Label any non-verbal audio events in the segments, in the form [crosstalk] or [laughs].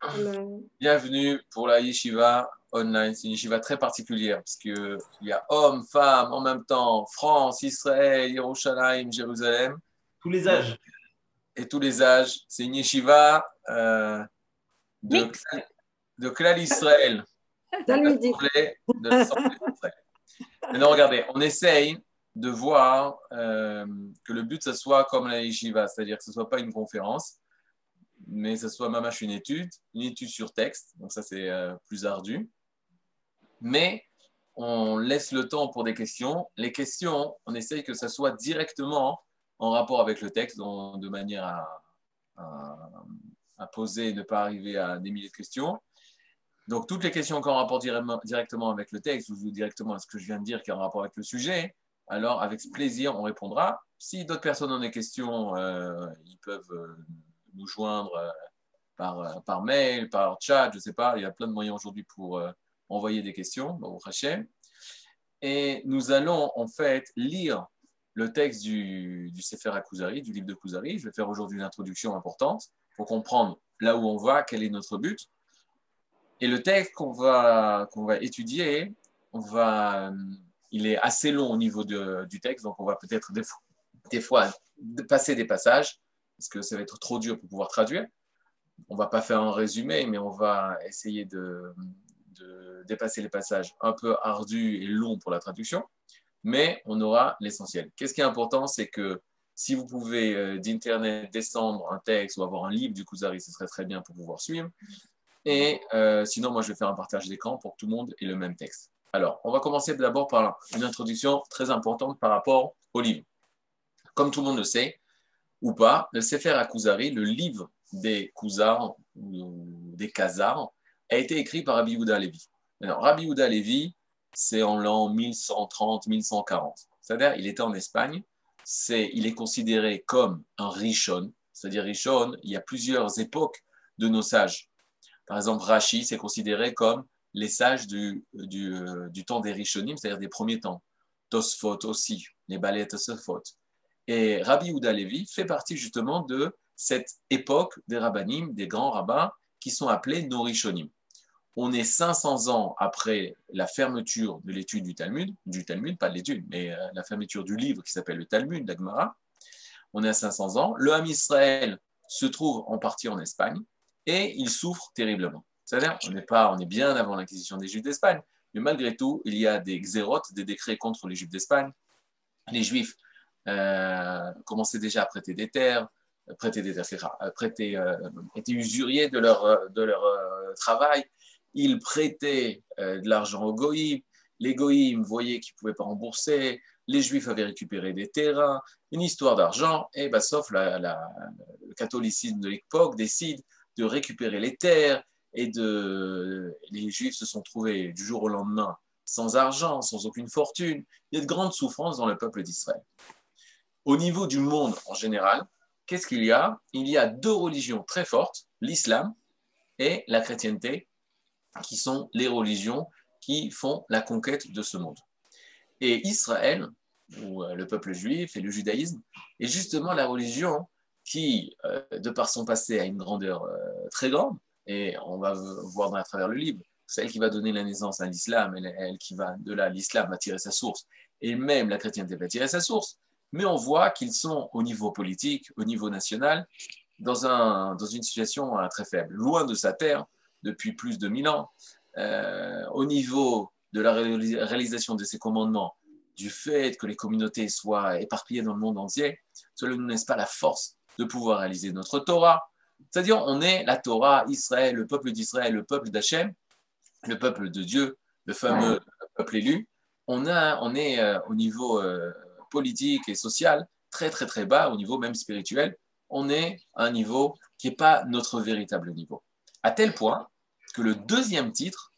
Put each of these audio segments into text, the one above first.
Amen. Bienvenue pour la yeshiva online. C'est une yeshiva très particulière parce qu'il y a hommes, femmes en même temps, France, Israël, Yerushalayim, Jérusalem Tous les âges. et tous les âges. C'est une yeshiva euh, de, de Klal Israël. De. Maintenant, regardez, on essaye de voir euh, que le but, ce soit comme la yeshiva, c'est-à-dire que ce ne soit pas une conférence, mais ce soit mamache une étude, une étude sur texte, donc ça c'est euh, plus ardu. Mais on laisse le temps pour des questions. Les questions, on essaye que ça soit directement en rapport avec le texte, donc de manière à, poser et ne pas arriver à des milliers de questions. Donc, toutes les questions qui ont rapport directement avec le texte ou directement à ce que je viens de dire qui a un rapport avec le sujet, alors avec plaisir, on répondra. Si d'autres personnes ont des questions, euh, ils peuvent euh, nous joindre euh, par, euh, par mail, par chat, je ne sais pas. Il y a plein de moyens aujourd'hui pour euh, envoyer des questions, au Hachem. Et nous allons en fait lire le texte du, du Sefer HaKuzari, du livre de Kuzari. Je vais faire aujourd'hui une introduction importante pour comprendre là où on va, quel est notre but. Et le texte qu'on va, qu'on va étudier, on va, il est assez long au niveau de- du texte, donc on va peut-être des des fois passer des passages, parce que ça va être trop dur pour pouvoir traduire. On va pas faire un résumé, mais on va essayer de, dépasser les passages un peu ardus et longs pour la traduction, mais on aura l'essentiel. Qu'est-ce qui est important, c'est que si vous pouvez euh, d'Internet descendre un texte ou avoir un livre du Kuzari, ce serait très bien pour pouvoir suivre. Et euh, sinon, moi, je vais faire un partage d'écran pour que tout le monde ait le même texte. Alors, on va commencer d'abord par une introduction très importante par rapport au livre. Comme tout le monde le sait, ou pas, le Sefer HaKuzari, le livre des Kuzars ou des Khazars, a été écrit par Rabbi Yehuda Levi. Alors, Rabbi Yehuda Levi, c'est en l'an 1130-1140. C'est-à-dire, il était en Espagne. Il est considéré comme un Rishon. C'est-à-dire, Rishon, il y a plusieurs époques de nos sages. Par exemple, Rashi, c'est considéré comme les sages du, du, euh, du temps des Rishonim, c'est-à-dire des premiers temps. Tosfot aussi, les balais Tosfot. Et Rabbi Yehuda Levi fait partie justement de cette époque des rabbanim, des grands rabbins, qui sont appelés nos Rishonim. On est 500 ans après la fermeture de l'étude du Talmud, du Talmud, pas de l'étude, mais euh, la fermeture du livre qui s'appelle le Talmud, la Gemara. On est à 500 ans. Le Ham Israël se trouve en partie en Espagne et il souffre terriblement. C'est-à-dire, on n'est pas, on est bien avant l'inquisition des Juifs d'Espagne, mais malgré tout, il y a des xérotes, des décrets contre les Juifs d'Espagne. Les Juifs euh, commençaient déjà à prêter des terres, prêter des terres, prêter, euh, étaient usuriers de leur, euh, de leur travail. Ils prêtaient de l'argent aux goïms. Les goïms voyaient qu'ils ne pouvaient pas rembourser. Les Juifs avaient récupéré des terrains. Une histoire d'argent. Et bah, sauf le catholicisme de l'époque décide de récupérer les terres et de les Juifs se sont trouvés du jour au lendemain sans argent, sans aucune fortune. Il y a de grandes souffrances dans le peuple d'Israël. Au niveau du monde en général, qu'est-ce qu'il y a? Il y a deux religions très fortes, l'islam et la chrétienté, qui sont les religions qui font la conquête de ce monde. Et Israël, ou le peuple juif et le judaïsme, est justement la religion qui, euh, de par son passé, a une grandeur euh, très grande, et on va voir à travers le livre, c'est elle qui va donner la naissance à l'islam, elle, elle qui va, de là, l'islam va tirer sa source, et même la chrétienté va tirer sa source, mais on voit qu'ils sont au niveau politique, au niveau national, dans, un, dans une situation euh, très faible, loin de sa terre depuis plus de mille ans, euh, au niveau de la réalisation de ses commandements, du fait que les communautés soient éparpillées dans le monde entier, cela ne nous laisse pas la force de pouvoir réaliser notre Torah. C'est-à-dire, on est la Torah, Israël, le peuple d'Israël, le peuple d'Hachem, le peuple de Dieu, le fameux peuple élu. On, a, on est euh, au niveau euh, politique et social très, très, très bas, au niveau même spirituel. On est à un niveau qui n'est pas notre véritable niveau. À tel point que le deuxième titre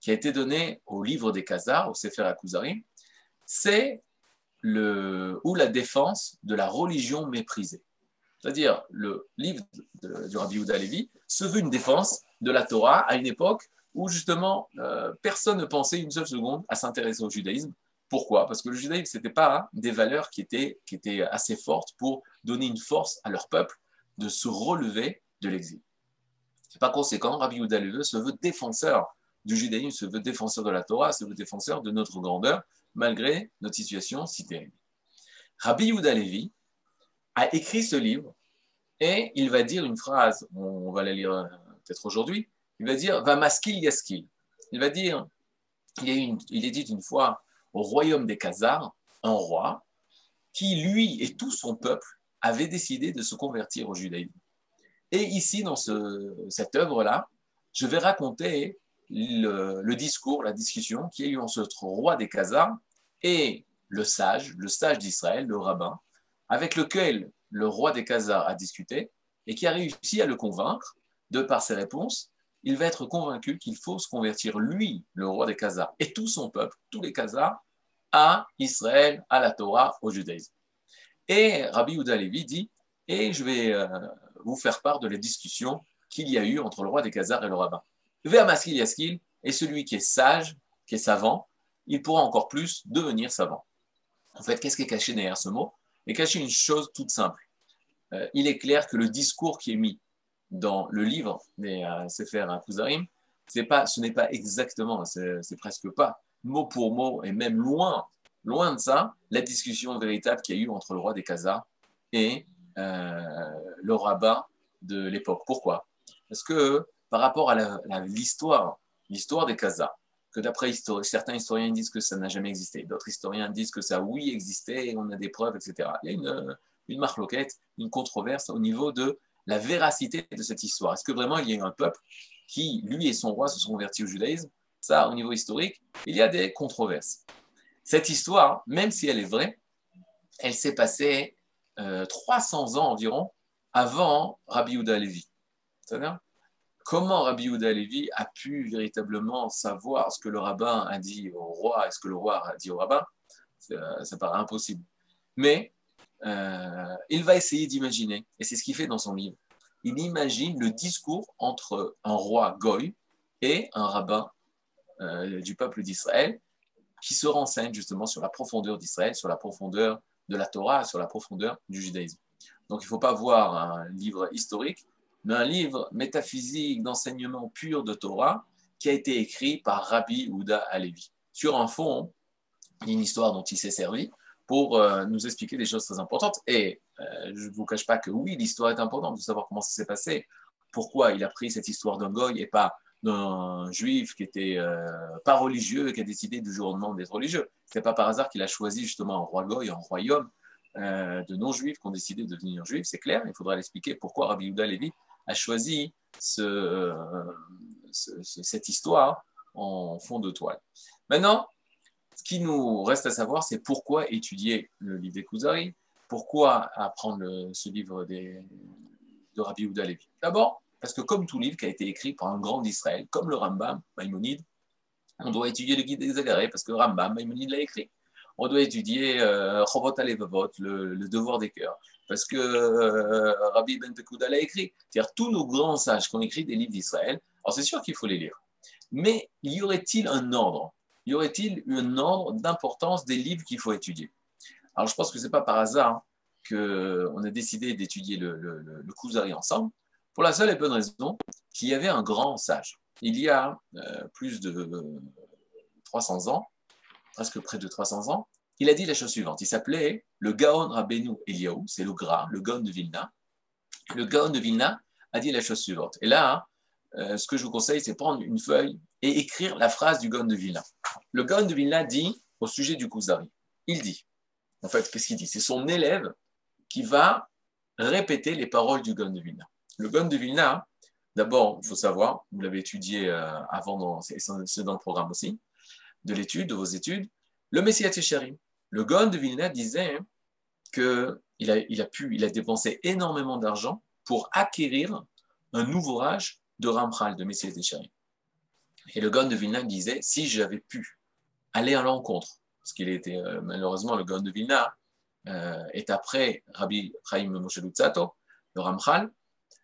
qui a été donné au livre des Khazars, au Sefer HaKuzari, c'est le, ou la défense de la religion méprisée. C'est-à-dire, le livre du Rabbi Yehuda Levi se veut une défense de la Torah à une époque où justement euh, personne ne pensait une seule seconde à s'intéresser au judaïsme. Pourquoi? Parce que le judaïsme, ce n'était pas hein, des valeurs qui étaient, qui étaient assez fortes pour donner une force à leur peuple de se relever de l'exil. Par conséquent, Rabbi Yehuda se veut défenseur du judaïsme, se veut défenseur de la Torah, se veut défenseur de notre grandeur, malgré notre situation si terrible. Rabbi Yehuda a écrit ce livre et il va dire une phrase, on va la lire euh, peut-être aujourd'hui, il va dire Va maskil yaskil. Il va dire il il est dit une fois au royaume des Khazars, un roi qui, lui et tout son peuple, avait décidé de se convertir au judaïsme. Et ici, dans cette œuvre-là, je vais raconter le, discours, la discussion qui a eu entre ce roi des Khazars et le sage, le sage d'Israël, le rabbin, avec lequel le roi des Khazars a discuté et qui a réussi à le convaincre, de par ses réponses, il va être convaincu qu'il faut se convertir, lui, le roi des Khazars, et tout son peuple, tous les Khazars, à Israël, à la Torah, au judaïsme. Et Rabbi Yehuda Levi dit, et je vais euh, vous faire part de la discussion qu'il y a eu entre le roi des Khazars et le rabbin. Ve'amaskil yaskil, et celui qui est sage, qui est savant, il pourra encore plus devenir savant. En fait, qu'est-ce qui est caché derrière ce mot? Il est caché une chose toute simple. Euh, il est clair que le discours qui est mis dans le livre des euh, Sefer Kuzarim, pas, ce n'est pas exactement, c'est presque pas mot pour mot, et même loin, loin de ça, la discussion véritable qu'il y a eu entre le roi des Khazars et euh, le rabbin de l'époque. Pourquoi? Parce que par rapport à l'histoire, l'histoire des Khazars, que d'après certains historiens disent que ça n'a jamais existé, d'autres historiens disent que ça oui existait, on a des preuves, etc. Il y a une, une marloquette, une controverse au niveau de la véracité de cette histoire. Est-ce que vraiment il y a eu un peuple qui, lui et son roi, se sont convertis au judaïsme? Ça, au niveau historique, il y a des controverses. Cette histoire, même si elle est vraie, elle s'est passée 300 euh, ans environ avant Rabbi Yehuda Levi. Comment Rabbi Yehuda Levi a pu véritablement savoir ce que le rabbin a dit au roi et ce que le roi a dit au rabbin? Ça, ça paraît impossible. Mais euh, il va essayer d'imaginer, et c'est ce qu'il fait dans son livre. Il imagine le discours entre un roi Goy et un rabbin euh, du peuple d'Israël qui se renseigne justement sur la profondeur d'Israël, sur la profondeur de la Torah, sur la profondeur du judaïsme. Donc il ne faut pas voir un livre historique, mais un livre métaphysique d'enseignement pur de Torah qui a été écrit par Rabbi Ouda Alevi. Sur un fond, une histoire dont il s'est servi, pour euh, nous expliquer des choses très importantes. Et euh, je ne vous cache pas que oui, l'histoire est importante de savoir comment ça s'est passé, pourquoi il a pris cette histoire d'un goy et pas d'un juif qui était euh, pas religieux et qui a décidé du jour au lendemain d'être religieux. C'est pas par hasard qu'il a choisi justement un roi goy, un royaume de non-juifs qui ont décidé de devenir juifs, c'est clair. Il faudra l'expliquer pourquoi Rabbi Yehuda Levi a choisi ce, cette histoire en fond de toile. Maintenant, ce qui nous reste à savoir, c'est pourquoi étudier le livre des Kuzari, pourquoi apprendre ce livre de Rabbi Yehuda Levi. D'abord, parce que comme tout livre qui a été écrit par un grand d'Israël, comme le Rambam, Maïmonide, on doit étudier le guide des agarrés parce que Rambam, Maïmonide l'a écrit. On doit étudier euh, le, le, devoir des cœurs, parce que euh, Rabbi Ben Pekouda l'a écrit. C'est-à-dire tous nos grands sages qui ont écrit des livres d'Israël, alors c'est sûr qu'il faut les lire. Mais y aurait-il un ordre y aurait-il un ordre d'importance des livres qu'il faut étudier? Alors, je pense que ce n'est pas par hasard qu'on a décidé d'étudier le, le, ensemble, pour la seule et bonne raison qu'il y avait un grand sage. Il y a euh, plus de 300 ans, presque près de 300 ans, il a dit la chose suivante. Il s'appelait le Gaon Rabbeinu Eliaou, c'est le Gras, le Gaon de Vilna. Le Gaon de Vilna a dit la chose suivante. Et là, euh, ce que je vous conseille, c'est prendre une feuille et écrire la phrase du Gaon de Vilna. Le Gaon de Vilna dit au sujet du Kuzari, il dit, en fait, qu'est-ce qu'il dit? C'est son élève qui va répéter les paroles du Gaon de Vilna. Le Gaon de Vilna, d'abord, il faut savoir, vous l'avez étudié euh, avant, c'est dans le programme aussi, de l'étude, de vos études, le Messie Técharim. Le Gaon de Vilna disait qu'il a, il a pu, il a dépensé énormément d'argent pour acquérir un ouvrage de Ramchal, de Messias Técharim. Et le Gaon de Vilna disait si j'avais pu aller à l'encontre, parce qu'il était euh, malheureusement le Gaon de Vilna euh, est après Rabbi Chaim Moshe Lutzato, le Ramchal,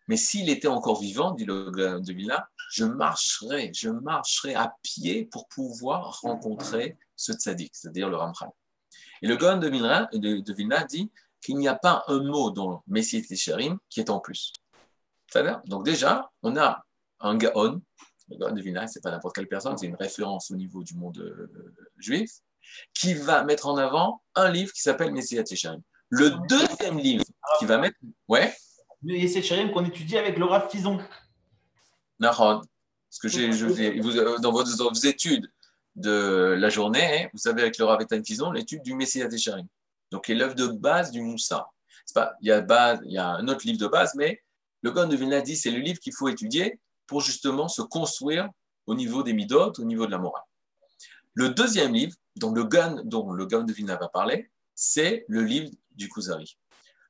mais s'il était encore vivant, dit le Gaon de Vilna, je marcherais, je marcherais à pied pour pouvoir rencontrer ce tzaddik, c'est-à-dire le Ramchal. Et le Gaon de Vilna, dit qu'il n'y a pas un mot dans Messias Técharim qui est en plus. Donc déjà, on a un Gaon, le Gaon de Vilna, c'est pas n'importe quelle personne, c'est une référence au niveau du monde euh, juif, qui va mettre en avant un livre qui s'appelle Messiah Yesharim. Le deuxième livre qui va mettre. Ouais Le Yesharim qu'on étudie avec Laura Fison. Nahon. Parce que j'ai, vous, dans vos, études de la journée, vous savez, avec le Rav Fison, l'étude du Messiah Yesharim. Donc, qui est l'œuvre de base du Moussa. Pas, il, y a base, il y a un autre livre de base, mais le Gaon de Vilna dit c'est le livre qu'il faut étudier pour justement se construire au niveau des Midot, au niveau de la morale. Le deuxième livre, dont le Gaon, dont le de Vilna va parler, c'est le livre du Kuzari.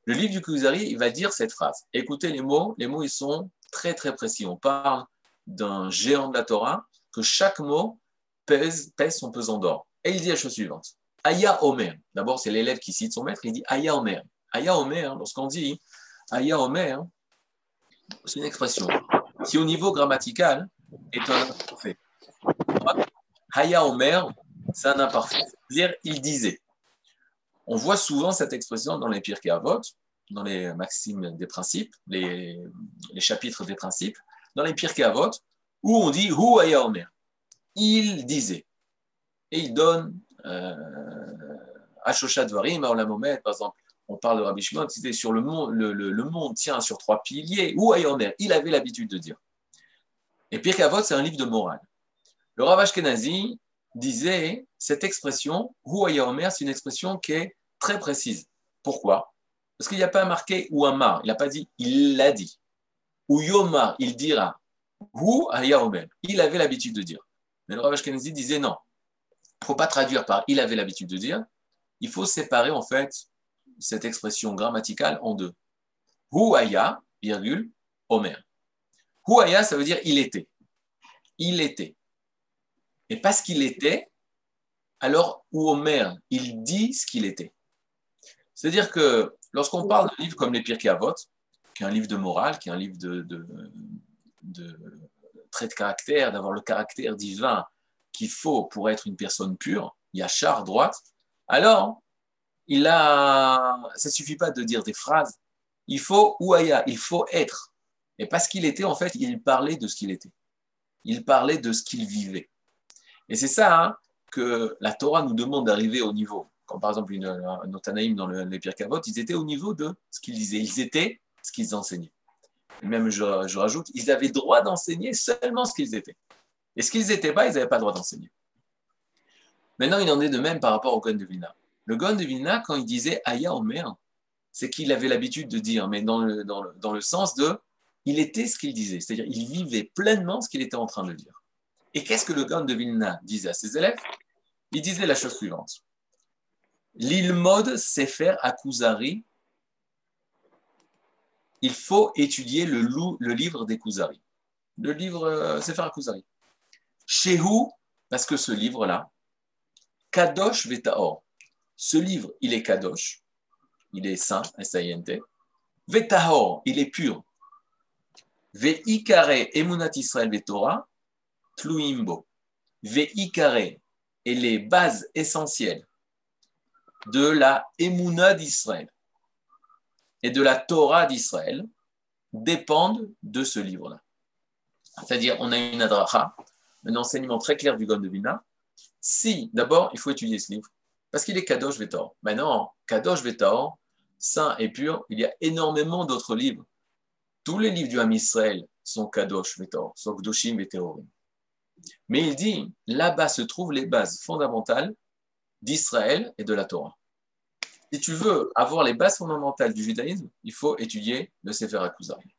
Le livre du Kuzari, il va dire cette phrase. Écoutez les mots, les mots ils sont très très précis. On parle d'un géant de la Torah, que chaque mot pèse, pèse son pesant d'or. Et il dit la chose suivante. Aya Omer. D'abord, c'est l'élève qui cite son maître, il dit Aya Omer. Aya Omer, lorsqu'on dit Aya Omer, c'est une expression qui, au niveau grammatical, est un imparfait. Aya Omer, c'est un imparfait. C'est-à-dire, il disait. On voit souvent cette expression dans les Pirkei Avot, dans les maximes des principes, les, chapitres des principes, dans les Pirkei Avot, où on dit Hu Aya Omer. Il disait. Et il donne euh, Ashoshat Varim, Omer, par exemple, on parle de Rabbi Shimon, c'était sur le monde, le, monde tient sur trois piliers, ou Ayomer, il avait l'habitude de dire. Et Pirkei Avot, c'est un livre de morale. Le Rav Ashkenazi disait, cette expression, ou Ayomer, c'est une expression qui est très précise. Pourquoi? Parce qu'il n'y a pas marqué ou Amar, il n'a pas dit, il l'a dit. Ou Yomar, il dira. Ou Ayomer, il avait l'habitude de dire. Mais le Rav Ashkenazi disait non. Il ne faut pas traduire par il avait l'habitude de dire. Il faut séparer en fait cette expression grammaticale en deux. Huaya, virgule, Omer. Huaya, ça veut dire il était. Il était. Et parce qu'il était, alors ou il dit ce qu'il était. C'est-à-dire que lorsqu'on parle d'un livre comme les Pirkei Avot, qui est un livre de morale, qui est un livre de, de, de trait de caractère, d'avoir le caractère divin qu'il faut pour être une personne pure, il y a char droite, alors il a, ça suffit pas de dire des phrases. Il faut ouaya, il faut être. Et parce qu'il était, en fait, il parlait de ce qu'il était. Il parlait de ce qu'il vivait. Et c'est ça hein, que la Torah nous demande d'arriver au niveau. Comme par exemple, une, un dans le, les Pirkei ils étaient au niveau de ce qu'ils disaient. Ils étaient ce qu'ils enseignaient. même, je, rajoute, ils avaient droit d'enseigner seulement ce qu'ils étaient. Et ce qu'ils n'étaient pas, ils n'avaient pas le droit d'enseigner. Maintenant, il en est de même par rapport au Cohen de Vilna. Le Gon de Vilna, quand il disait Aya Omer, c'est qu'il avait l'habitude de dire, mais dans le, sens de il était ce qu'il disait, c'est-à-dire il vivait pleinement ce qu'il était en train de dire. Et qu'est-ce que le Gon de Vilna disait à ses élèves? Il disait la chose suivante L'Ilmod Sefer Akuzari, il faut étudier le, livre des Kuzari. Le livre euh, Sefer Akuzari. Shehu, parce que ce livre-là, Kadosh Vetaor, ce livre, il est kadosh, il est saint, S-A-I-N-T. Vetahor, il est pur. Veikare emunat Israël vetora, tluimbo. Veikare et les bases essentielles de la emuna d'Israël et de la Torah d'Israël dépendent de ce livre-là. C'est-à-dire, on a une adracha, un enseignement très clair du Gon de Vina. Si, d'abord, il faut étudier ce livre. Parce qu'il est Kadosh Vetor. Maintenant, Kadosh Vetor, saint et pur, il y a énormément d'autres livres. Tous les livres du Ham Israël sont Kadosh Vetor, sont Kdoshim et Mais il dit, là-bas se trouvent les bases fondamentales d'Israël et de la Torah. Si tu veux avoir les bases fondamentales du judaïsme, il faut étudier le Sefer HaKuzari.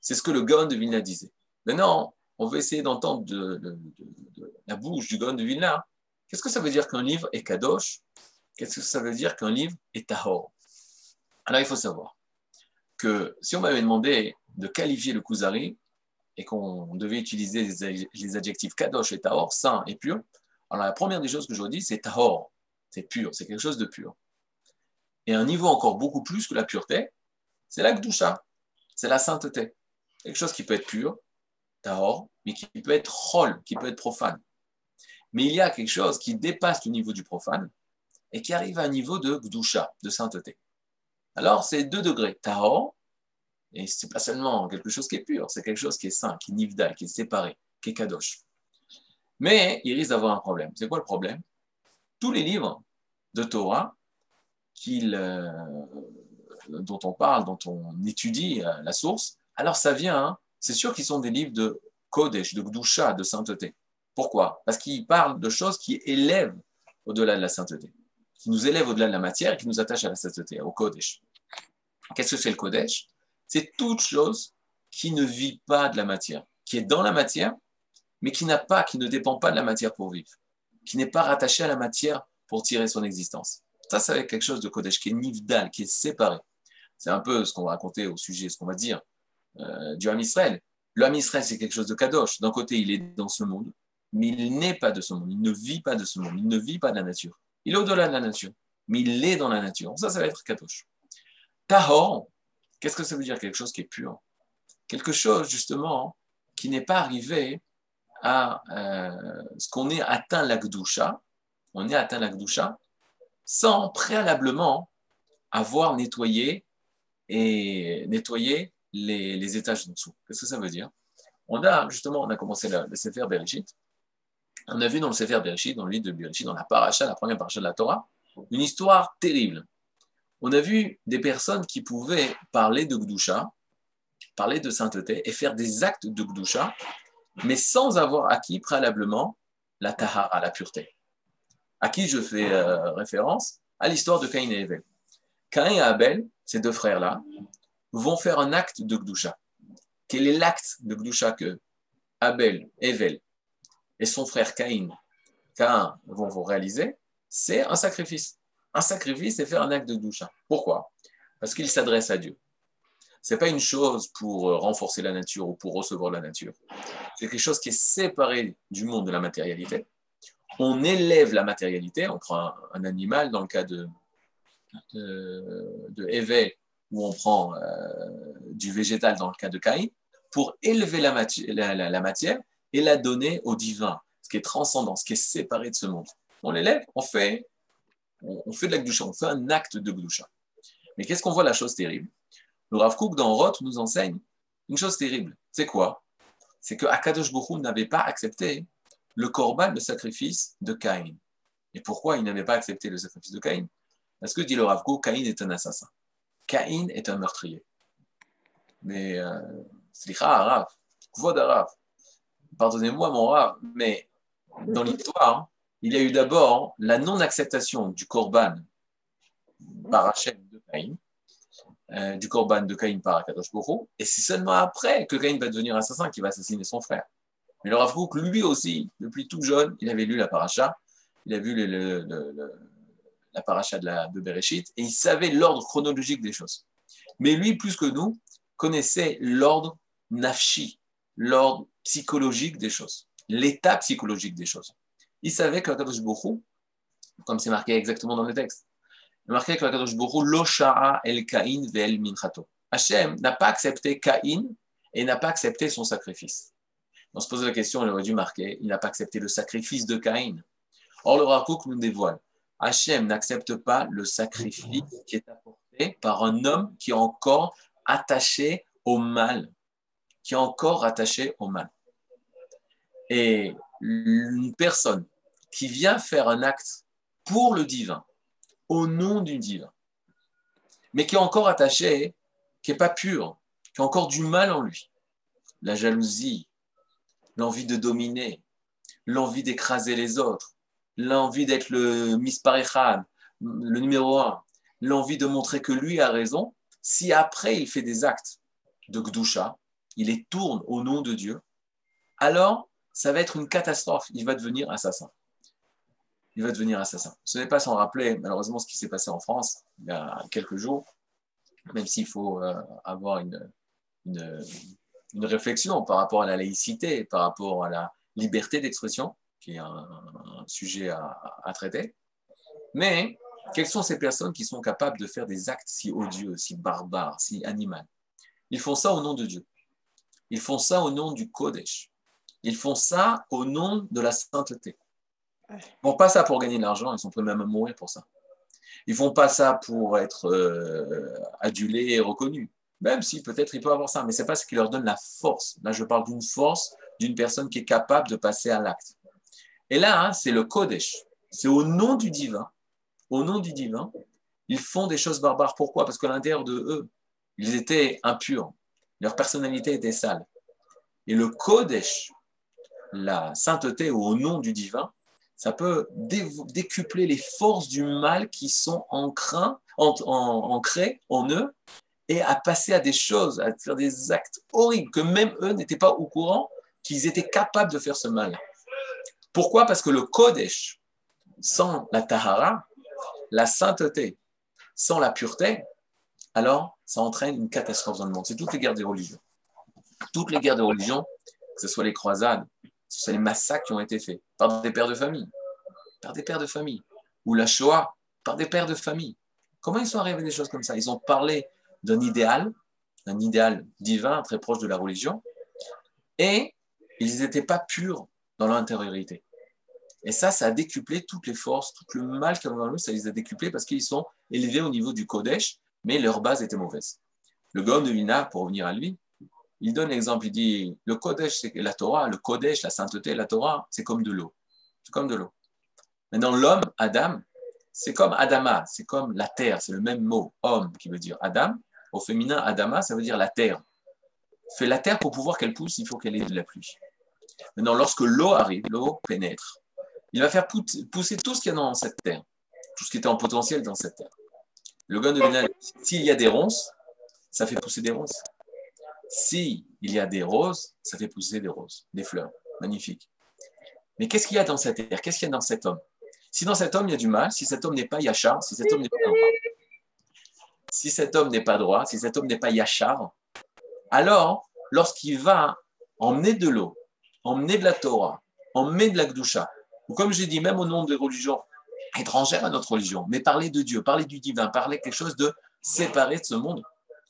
C'est ce que le Gaon de Vilna disait. Maintenant, on veut essayer d'entendre de, la bouche du Gaon de Vilna Qu'est-ce que ça veut dire qu'un livre est kadosh? Qu'est-ce que ça veut dire qu'un livre est tahor? Alors il faut savoir que si on m'avait demandé de qualifier le kuzari et qu'on devait utiliser les adjectifs kadosh et tahor, saint et pur, alors la première des choses que je dis, c'est tahor, c'est pur, c'est quelque chose de pur. Et un niveau encore beaucoup plus que la pureté, c'est la gdusha, c'est la sainteté. Quelque chose qui peut être pur, tahor, mais qui peut être chol, qui peut être profane mais il y a quelque chose qui dépasse le niveau du profane et qui arrive à un niveau de gdusha, de sainteté. Alors, c'est deux degrés, tahor Et c'est pas seulement quelque chose qui est pur, c'est quelque chose qui est saint, qui est nivdal, qui est séparé, qui est kadosh. Mais il risque d'avoir un problème. C'est quoi le problème? Tous les livres de Torah euh, dont on parle, dont on étudie euh, la source, alors ça vient, hein, c'est sûr qu'ils sont des livres de Kodesh, de Gdusha, de sainteté. Pourquoi? Parce qu'ils parlent de choses qui élèvent au-delà de la sainteté, qui nous élèvent au-delà de la matière et qui nous attachent à la sainteté, au Kodesh. Qu'est-ce que c'est le Kodesh? C'est toute chose qui ne vit pas de la matière, qui est dans la matière, mais qui n'a pas, qui ne dépend pas de la matière pour vivre, qui n'est pas rattaché à la matière pour tirer son existence. Ça, c'est quelque chose de Kodesh qui est nivdal, qui est séparé. C'est un peu ce qu'on va raconter au sujet, ce qu'on va dire euh, du Ham Israël. Le Ham Israël, c'est quelque chose de Kadosh. D'un côté, il est dans ce monde, mais il n'est pas de ce monde. Il ne vit pas de ce monde. Il ne vit pas de la nature. Il est au-delà de la nature, mais il est dans la nature. Ça, ça va être Kadosh. Tahor, qu'est-ce que ça veut dire Quelque chose qui est pur? Quelque chose, justement, qui n'est pas arrivé à euh, ce qu'on est atteint l'Akdusha. On est atteint l'Akdusha sans préalablement avoir nettoyé et nettoyé les, étages en dessous. Qu'est-ce que ça veut dire? On a justement, on a commencé le, le Sefer Bereshit. On a vu dans le Sefer Bereshit, dans le livre de Bereshit, dans la paracha, la première paracha de la Torah, une histoire terrible. On a vu des personnes qui pouvaient parler de Gdusha, parler de sainteté et faire des actes de Gdusha, mais sans avoir acquis préalablement la tahara, la pureté. À qui je fais euh, référence? À l'histoire de Caïn et Abel. Caïn et Abel, ces deux frères-là, vont faire un acte de Gdusha. Quel est l'acte de Gdusha que Abel, Evel et son frère Caïn, Caïn vont vous réaliser C'est un sacrifice. Un sacrifice, c'est faire un acte de Gdusha. Pourquoi? Parce qu'il s'adresse à Dieu. Ce n'est pas une chose pour euh, renforcer la nature ou pour recevoir la nature. C'est quelque chose qui est séparé du monde de la matérialité. On élève la matérialité, on prend un, animal dans le cas de, de, de où on prend euh, du végétal dans le cas de Caïn, pour élever la, matière et la donner au divin, ce qui est transcendant, ce qui est séparé de ce monde. On l'élève, on fait, on, fait de la gdusha, on fait un acte de gdusha. Mais qu'est-ce qu'on voit la chose terrible? Le Rav Kook dans Roth nous enseigne une chose terrible. C'est quoi? C'est que Akadosh Baruch n'avait pas accepté le korban, le sacrifice de Caïn. Et pourquoi il n'avait pas accepté le sacrifice de Caïn? Parce que, dit le Rav Kook, Caïn est un assassin. Caïn est un meurtrier. Mais, euh, slicha, Rav, kvod Rav, pardonnez-moi mon mais dans l'histoire, il y a eu d'abord la non-acceptation du korban par Hachem de Caïn, euh, du korban de Caïn par Akadosh et c'est seulement après que Caïn va devenir assassin qui va assassiner son frère. Mais le Rav lui aussi, depuis tout jeune, il avait lu la paracha, il a vu la paracha de, de Bereshit, et il savait l'ordre chronologique des choses. Mais lui, plus que nous, connaissait l'ordre nafshi, l'ordre psychologique des choses, l'état psychologique des choses. Il savait que Kadosh comme c'est marqué exactement dans le texte, il marqué que Kadosh lo el Kain ve'el minchato. Hachem n'a pas accepté Caïn et n'a pas accepté son sacrifice. On se pose la question, il aurait dû marquer, il n'a pas accepté le sacrifice de Caïn. Or, le Rakouk nous dévoile Hachem n'accepte pas le sacrifice qui est apporté par un homme qui est encore attaché au mal, qui est encore attaché au mal. Et une personne qui vient faire un acte pour le divin, au nom du divin, mais qui est encore attaché, qui n'est pas pur, qui a encore du mal en lui, la jalousie, l'envie de dominer, l'envie d'écraser les autres, l'envie d'être le Misparechad, le numéro un, l'envie de montrer que lui a raison, si après il fait des actes de Gdusha, il les tourne au nom de Dieu, alors ça va être une catastrophe. Il va devenir assassin. Il va devenir assassin. Ce n'est pas sans rappeler, malheureusement, ce qui s'est passé en France il y a quelques jours, même s'il faut euh, avoir une, une réflexion par rapport à la laïcité, par rapport à la liberté d'expression qui est un, sujet à, traiter. Mais quelles sont ces personnes qui sont capables de faire des actes si odieux, si barbares, si animaux? Ils font ça au nom de Dieu. Ils font ça au nom du Kodesh. Ils font ça au nom de la sainteté. Ils ne font pas ça pour gagner de l'argent, ils sont prêts même à mourir pour ça. Ils ne font pas ça pour être euh, adulés et reconnus. Même si peut-être il peut avoir ça, mais ce n'est pas ce qui leur donne la force. Là, je parle d'une force d'une personne qui est capable de passer à l'acte. Et là, hein, c'est le Kodesh. C'est au nom du divin. Au nom du divin, ils font des choses barbares. Pourquoi? Parce qu'à l'intérieur de eux, ils étaient impurs. Leur personnalité était sale. Et le Kodesh, la sainteté au nom du divin, ça peut décupler les forces du mal qui sont ancrées en eux et à passer à des choses, à faire des actes horribles que même eux n'étaient pas au courant qu'ils étaient capables de faire ce mal. Pourquoi? Parce que le Kodesh, sans la Tahara, la sainteté, sans la pureté, alors ça entraîne une catastrophe dans le monde. C'est toutes les guerres des religions. Toutes les guerres des religions, que ce soit les croisades, que ce soit les massacres qui ont été faits par des pères de famille, par des pères de famille, ou la Shoah par des pères de famille. Comment ils sont arrivés à des choses comme ça? Ils ont parlé d'un idéal, un idéal divin très proche de la religion, et ils n'étaient pas purs dans leur intériorité. Et ça, ça a décuplé toutes les forces, tout le mal qu'ils ont dans eux, ça les a décuplés parce qu'ils sont élevés au niveau du Kodesh, mais leur base était mauvaise. Le Gaon de Vina, pour revenir à lui, il donne l'exemple, il dit, le Kodesh, c'est la Torah, le Kodesh, la sainteté, la Torah, c'est comme de l'eau. C'est comme de l'eau. Maintenant, l'homme, Adam, c'est comme Adama, c'est comme la terre, c'est le même mot, homme, qui veut dire Adam. Au féminin, Adama, ça veut dire la terre. Fait la terre pour pouvoir qu'elle pousse, il faut qu'elle ait de la pluie. Maintenant, lorsque l'eau arrive, l'eau pénètre, il va faire pousser tout ce qu'il y a dans cette terre, tout ce qui était en potentiel dans cette terre. Le gars de s'il y a des ronces, ça fait pousser des ronces. S'il y a des roses, ça fait pousser des roses, des fleurs. Magnifique. Mais qu'est-ce qu'il y a dans cette terre? Qu'est-ce qu'il y a dans cet homme? Si dans cet homme il y a du mal, si cet homme n'est pas yachar, si cet homme n'est pas droit, si cet homme n'est pas droit, yachar, alors lorsqu'il va emmener de l'eau, emmener de la Torah, emmener de la Gdusha, ou comme j'ai dit, même au nom des religions étrangères à notre religion, mais parler de Dieu, parler du divin, parler quelque chose de séparé de ce monde,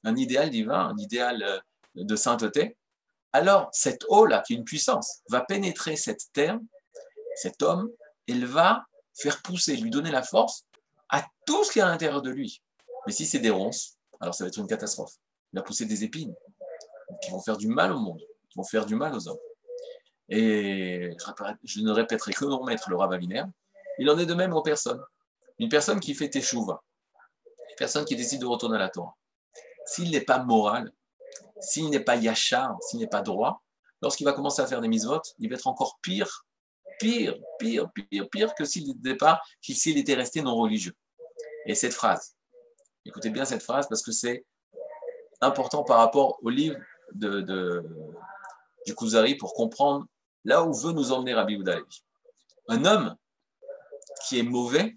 un idéal divin, un idéal euh, de sainteté, alors cette eau-là, qui est une puissance, va pénétrer cette terre, cet homme, elle va faire pousser, lui donner la force à tout ce qui est à l'intérieur de lui. Mais si c'est des ronces, alors ça va être une catastrophe. Il va pousser des épines qui vont faire du mal au monde, qui vont faire du mal aux hommes. Et je ne répéterai que mon maître, le rabbin il en est de même aux personnes. Une personne qui fait teshuva, une personne qui décide de retourner à la Torah, s'il n'est pas moral, s'il n'est pas yachar, s'il n'est pas droit, lorsqu'il va commencer à faire des mises il va être encore pire, pire, pire, pire, pire que s'il n'était pas, s'il était resté non religieux. Et cette phrase, écoutez bien cette phrase parce que c'est important par rapport au livre de, du Kuzari pour comprendre là où veut nous emmener Rabbi Oudalevi. Un homme qui est mauvais,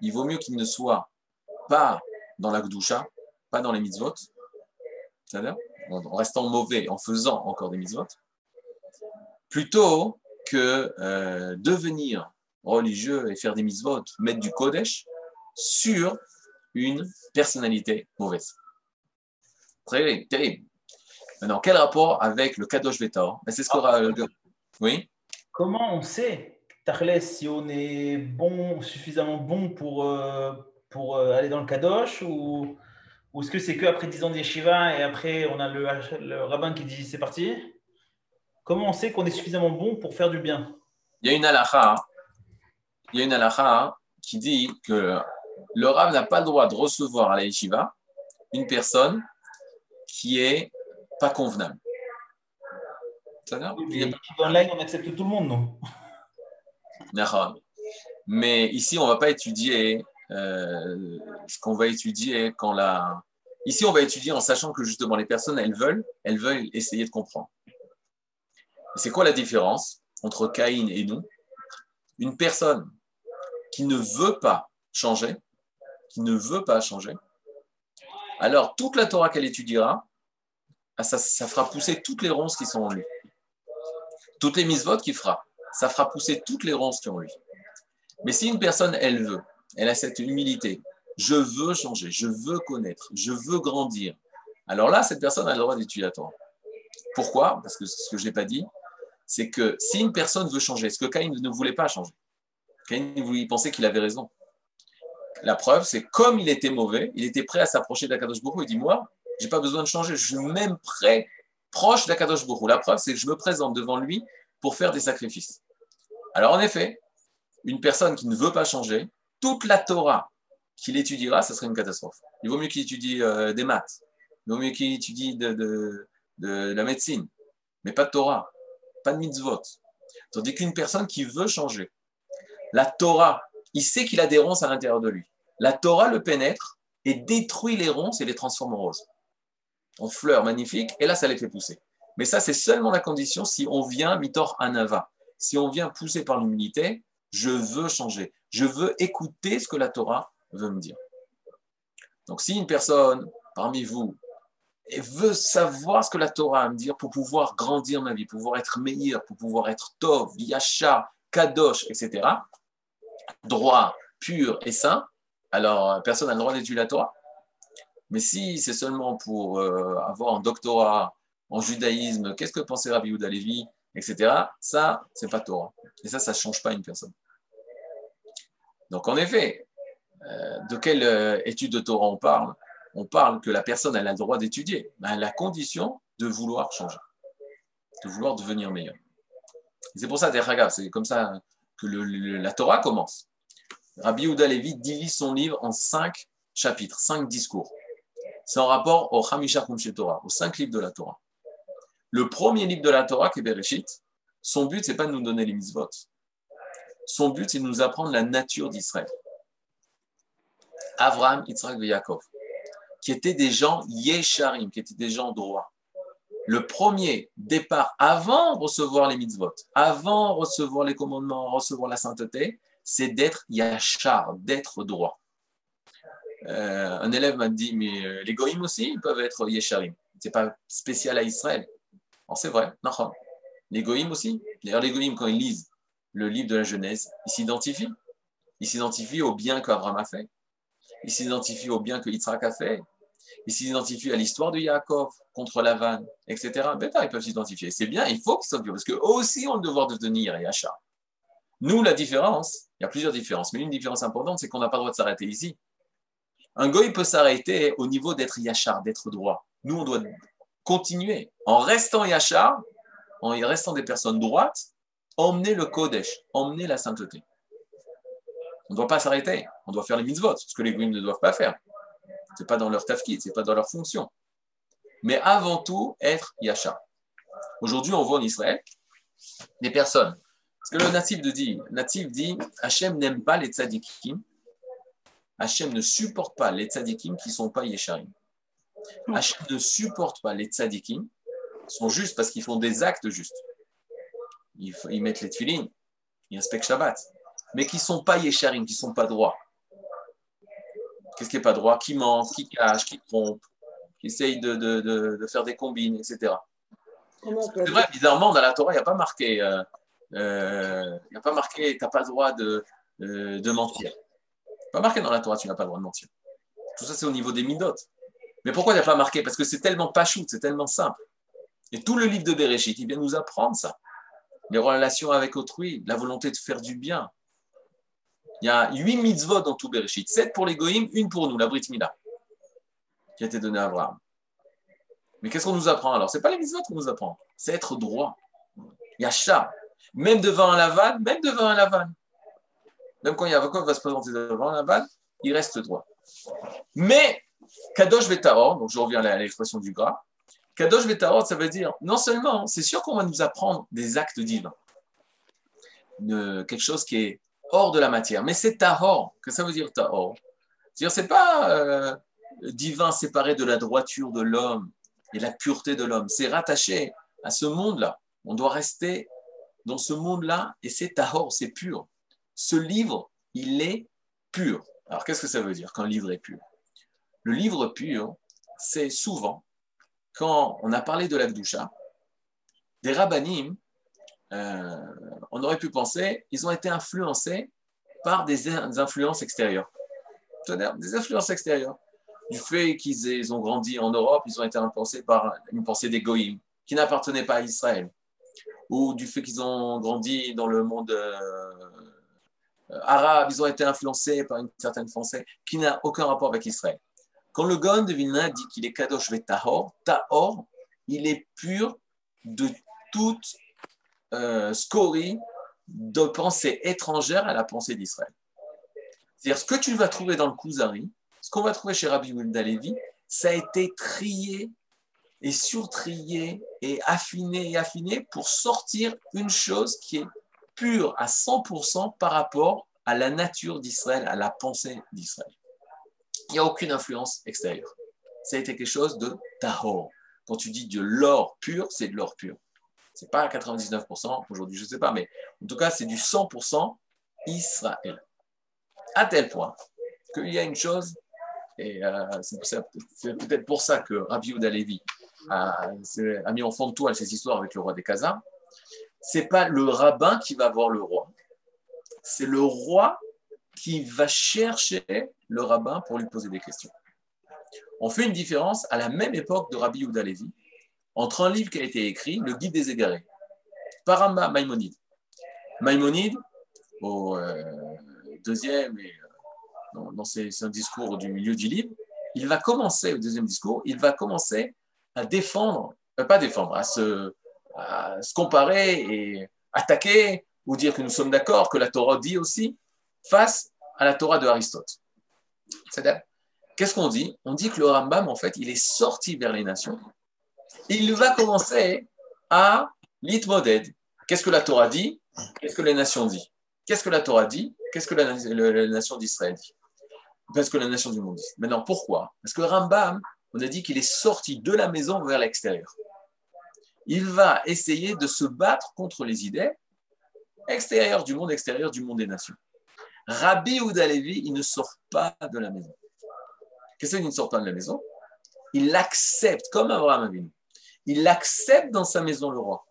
il vaut mieux qu'il ne soit pas dans la Gdusha, pas dans les mitzvot, c'est-à-dire en restant mauvais, en faisant encore des mitzvot, plutôt que euh, devenir religieux et faire des mitzvot, mettre du kodesh sur une personnalité mauvaise. Très terrible. Maintenant, quel rapport avec le Kadosh Vetor? Ben, C'est ce qu'aura. Oui Comment on sait, Tarles, si on est bon, suffisamment bon pour, euh, pour euh, aller dans le Kadosh ou, ou est-ce que c'est qu'après 10 ans d'Yeshiva et après on a le, le rabbin qui dit c'est parti? Comment on sait qu'on est suffisamment bon pour faire du bien? Il y a une halakha, il y a une halakha qui dit que le rabbin n'a pas le droit de recevoir à la yeshiva une personne qui est pas convenable. Online, on accepte tout le monde, non? Mais ici, on ne va pas étudier euh, ce qu'on va étudier quand la. Ici, on va étudier en sachant que justement les personnes, elles veulent, elles veulent essayer de comprendre. C'est quoi la différence entre Caïn et nous? Une personne qui ne veut pas changer, qui ne veut pas changer, alors toute la Torah qu'elle étudiera, ah, ça, ça, fera pousser toutes les ronces qui sont en lui. Toutes les votes qu'il fera, ça fera pousser toutes les ronces qui sont en lui. Mais si une personne, elle veut, elle a cette humilité, je veux changer, je veux connaître, je veux grandir, alors là, cette personne a le droit d'étudier la Torah. Pourquoi? Parce que ce que je n'ai pas dit, c'est que si une personne veut changer, ce que Caïn ne voulait pas changer, Caïn il pensait qu'il avait raison. La preuve, c'est comme il était mauvais, il était prêt à s'approcher d'Akadosh Baruch il dit Moi, Je n'ai pas besoin de changer. Je suis même prêt, proche d'Akadosh Bourou. La preuve, c'est que je me présente devant lui pour faire des sacrifices. Alors, en effet, une personne qui ne veut pas changer, toute la Torah qu'il étudiera, ce serait une catastrophe. Il vaut mieux qu'il étudie euh, des maths. Il vaut mieux qu'il étudie de, la médecine. Mais pas de Torah, pas de mitzvot. Tandis qu'une personne qui veut changer, la Torah, il sait qu'il a des ronces à l'intérieur de lui. La Torah le pénètre et détruit les ronces et les transforme en roses, en fleurs magnifiques, et là, ça les fait pousser. Mais ça, c'est seulement la condition si on vient mitor anava, si on vient pousser par l'humilité, je veux changer, je veux écouter ce que la Torah veut me dire. Donc, si une personne parmi vous veut savoir ce que la Torah a à me dire pour pouvoir grandir ma vie, pour pouvoir être meilleur, pour pouvoir être tov, yasha, kadosh, etc., droit, pur et saint, alors personne n'a le droit d'étudier la Torah. Mais si c'est seulement pour euh, avoir un doctorat en judaïsme, qu'est-ce que pensait Rabbi Yehuda etc., ça, c'est pas Torah. Et ça, ça ne change pas une personne. Donc en effet, euh, de quelle euh, étude de Torah on parle? On parle que la personne a le droit d'étudier, mais elle a la condition de vouloir changer, de vouloir devenir meilleur. C'est pour ça, c'est comme ça que la Torah commence. Rabbi Yehuda Levi divise son livre en cinq chapitres, cinq discours. C'est en rapport au Hamisha Kumshe Torah, aux cinq livres de la Torah. Le premier livre de la Torah, qui est Bereshit, son but, c'est pas de nous donner les mitzvot. Son but, c'est de nous apprendre la nature d'Israël. Avraham, Yitzhak et Yaakov, qui étaient des gens yesharim, qui étaient des gens droits. Le premier départ, avant de recevoir les mitzvot, avant de recevoir les commandements, recevoir la sainteté, c'est d'être yachar, d'être droit. Euh, un élève m'a dit, mais euh, les goïms aussi, ils peuvent être yesharim. Ce n'est pas spécial à Israël. C'est vrai, les goïms aussi. D'ailleurs, les quand ils lisent le livre de la Genèse, ils s'identifient. Ils s'identifient au bien qu'Abraham a fait. Ils s'identifient au bien que Yitzhak a fait. Ils s'identifient à l'histoire de Yaakov contre Lavan, etc. ils peuvent s'identifier. C'est bien, il faut qu'ils s'identifient, parce qu'eux aussi ont le devoir de devenir Yachar. Nous, la différence, il y a plusieurs différences, mais une différence importante, c'est qu'on n'a pas le droit de s'arrêter ici. Un goy peut s'arrêter au niveau d'être Yachar, d'être droit. Nous, on doit continuer. En restant Yachar, en restant des personnes droites, emmener le Kodesh, emmener la sainteté. On ne doit pas s'arrêter. On doit faire les mitzvot, ce que les goyim ne doivent pas faire. Ce n'est pas dans leur tafkid, ce n'est pas dans leur fonction. Mais avant tout, être yachar. Aujourd'hui, on voit en Israël des personnes. Parce que le natif dit, natif dit Hachem n'aime pas les tzadikim. Hachem ne supporte pas les tzadikim qui ne sont pas yesharim. Hachem ne supporte pas les tzadikim sont justes parce qu'ils font des actes justes. Ils, mettent les tefillines, ils inspectent Shabbat mais qui ne sont pas yesharim, qui ne sont pas droits. Qu'est-ce qui n'est pas droit? Qui ment, qui cache, qui trompe, qui essaye de, de, de, faire des combines, etc. C'est vrai, bizarrement, dans la Torah, il n'y a pas marqué, euh, euh, il a pas marqué, tu n'as pas le droit de, euh, de mentir. Pas marqué dans la Torah, tu n'as pas le droit de mentir. Tout ça, c'est au niveau des midotes. Mais pourquoi il n'y a pas marqué? Parce que c'est tellement pas shoot, c'est tellement simple. Et tout le livre de Bereshit, il vient nous apprendre ça. Les relations avec autrui, la volonté de faire du bien, il y a huit mitzvot dans tout Bereshit. Sept pour les une pour nous, la Brit Mila, qui a été donnée à Abraham. Mais qu'est-ce qu'on nous apprend alors? Ce n'est pas les mitzvot qu'on nous apprend, c'est être droit. Il y a chat. Même devant un lavan, même devant un lavan. Même quand Yavakov va se présenter devant un lavan, il reste droit. Mais Kadosh Vetaor, donc je reviens à l'expression du gras, Kadosh Vetaor, ça veut dire, non seulement, c'est sûr qu'on va nous apprendre des actes divins, quelque chose qui est hors de la matière. Mais c'est tahor. Que ça veut dire tahor C'est-à-dire, c'est pas euh, divin séparé de la droiture de l'homme et la pureté de l'homme. C'est rattaché à ce monde-là. On doit rester dans ce monde-là et c'est tahor, c'est pur. Ce livre, il est pur. Alors, qu'est-ce que ça veut dire qu'un livre est pur? Le livre pur, c'est souvent, quand on a parlé de la des rabbinim euh, on aurait pu penser, ils ont été influencés par des, influences extérieures. Des influences extérieures. Du fait qu'ils ont grandi en Europe, ils ont été influencés par une pensée des qui n'appartenait pas à Israël. Ou du fait qu'ils ont grandi dans le monde euh, arabe, ils ont été influencés par une certaine pensée qui n'a aucun rapport avec Israël. Quand le Gaon de Vilna dit qu'il est Kadosh ve Tahor, il est pur de toute euh, scorie de pensée étrangère à la pensée d'Israël. C'est-à-dire, ce que tu vas trouver dans le Kuzari, ce qu'on va trouver chez Rabbi Yehuda Levi, ça a été trié et surtrié et affiné et affiné pour sortir une chose qui est pure à 100% par rapport à la nature d'Israël, à la pensée d'Israël. Il n'y a aucune influence extérieure. Ça a été quelque chose de tahor. Quand tu dis de l'or pur, c'est de l'or pur. C'est pas à 99%, aujourd'hui je ne sais pas, mais en tout cas c'est du 100% Israël. À tel point qu'il y a une chose, et euh, c'est peut-être pour ça que Rabbi Yehuda Levi a, mis en fond de toile ces histoires avec le roi des Khazars, c'est pas le rabbin qui va voir le roi, c'est le roi qui va chercher le rabbin pour lui poser des questions. On fait une différence à la même époque de Rabbi Yehuda entre un livre qui a été écrit, le Guide des égarés, par Maïmonide. Maïmonide, au euh, deuxième, et, euh, dans, ses, un discours du milieu du livre, il va commencer, au deuxième discours, il va commencer à défendre, euh, pas défendre, à se comparer et attaquer ou dire que nous sommes d'accord, que la Torah dit aussi, face à la Torah de Aristote. Qu'est-ce qu'on dit? On dit que le Rambam, en fait, il est sorti vers les nations. Il va commencer à l'itmoded. Qu'est-ce que la Torah dit? Qu'est-ce que les nations disent? Qu'est-ce que la Torah dit? Qu'est-ce que la, nation d'Israël dit? Qu'est-ce que la nation du monde dit? Maintenant, pourquoi? Parce que Rambam, on a dit qu'il est sorti de la maison vers l'extérieur. Il va essayer de se battre contre les idées extérieures du monde, extérieures du monde des nations. Rabbi Oudalevi, il ne sort pas de la maison. Qu'est-ce qu'il ne sort pas de la maison? Il l'accepte, comme Abraham Avinu. Il accepte dans sa maison le roi.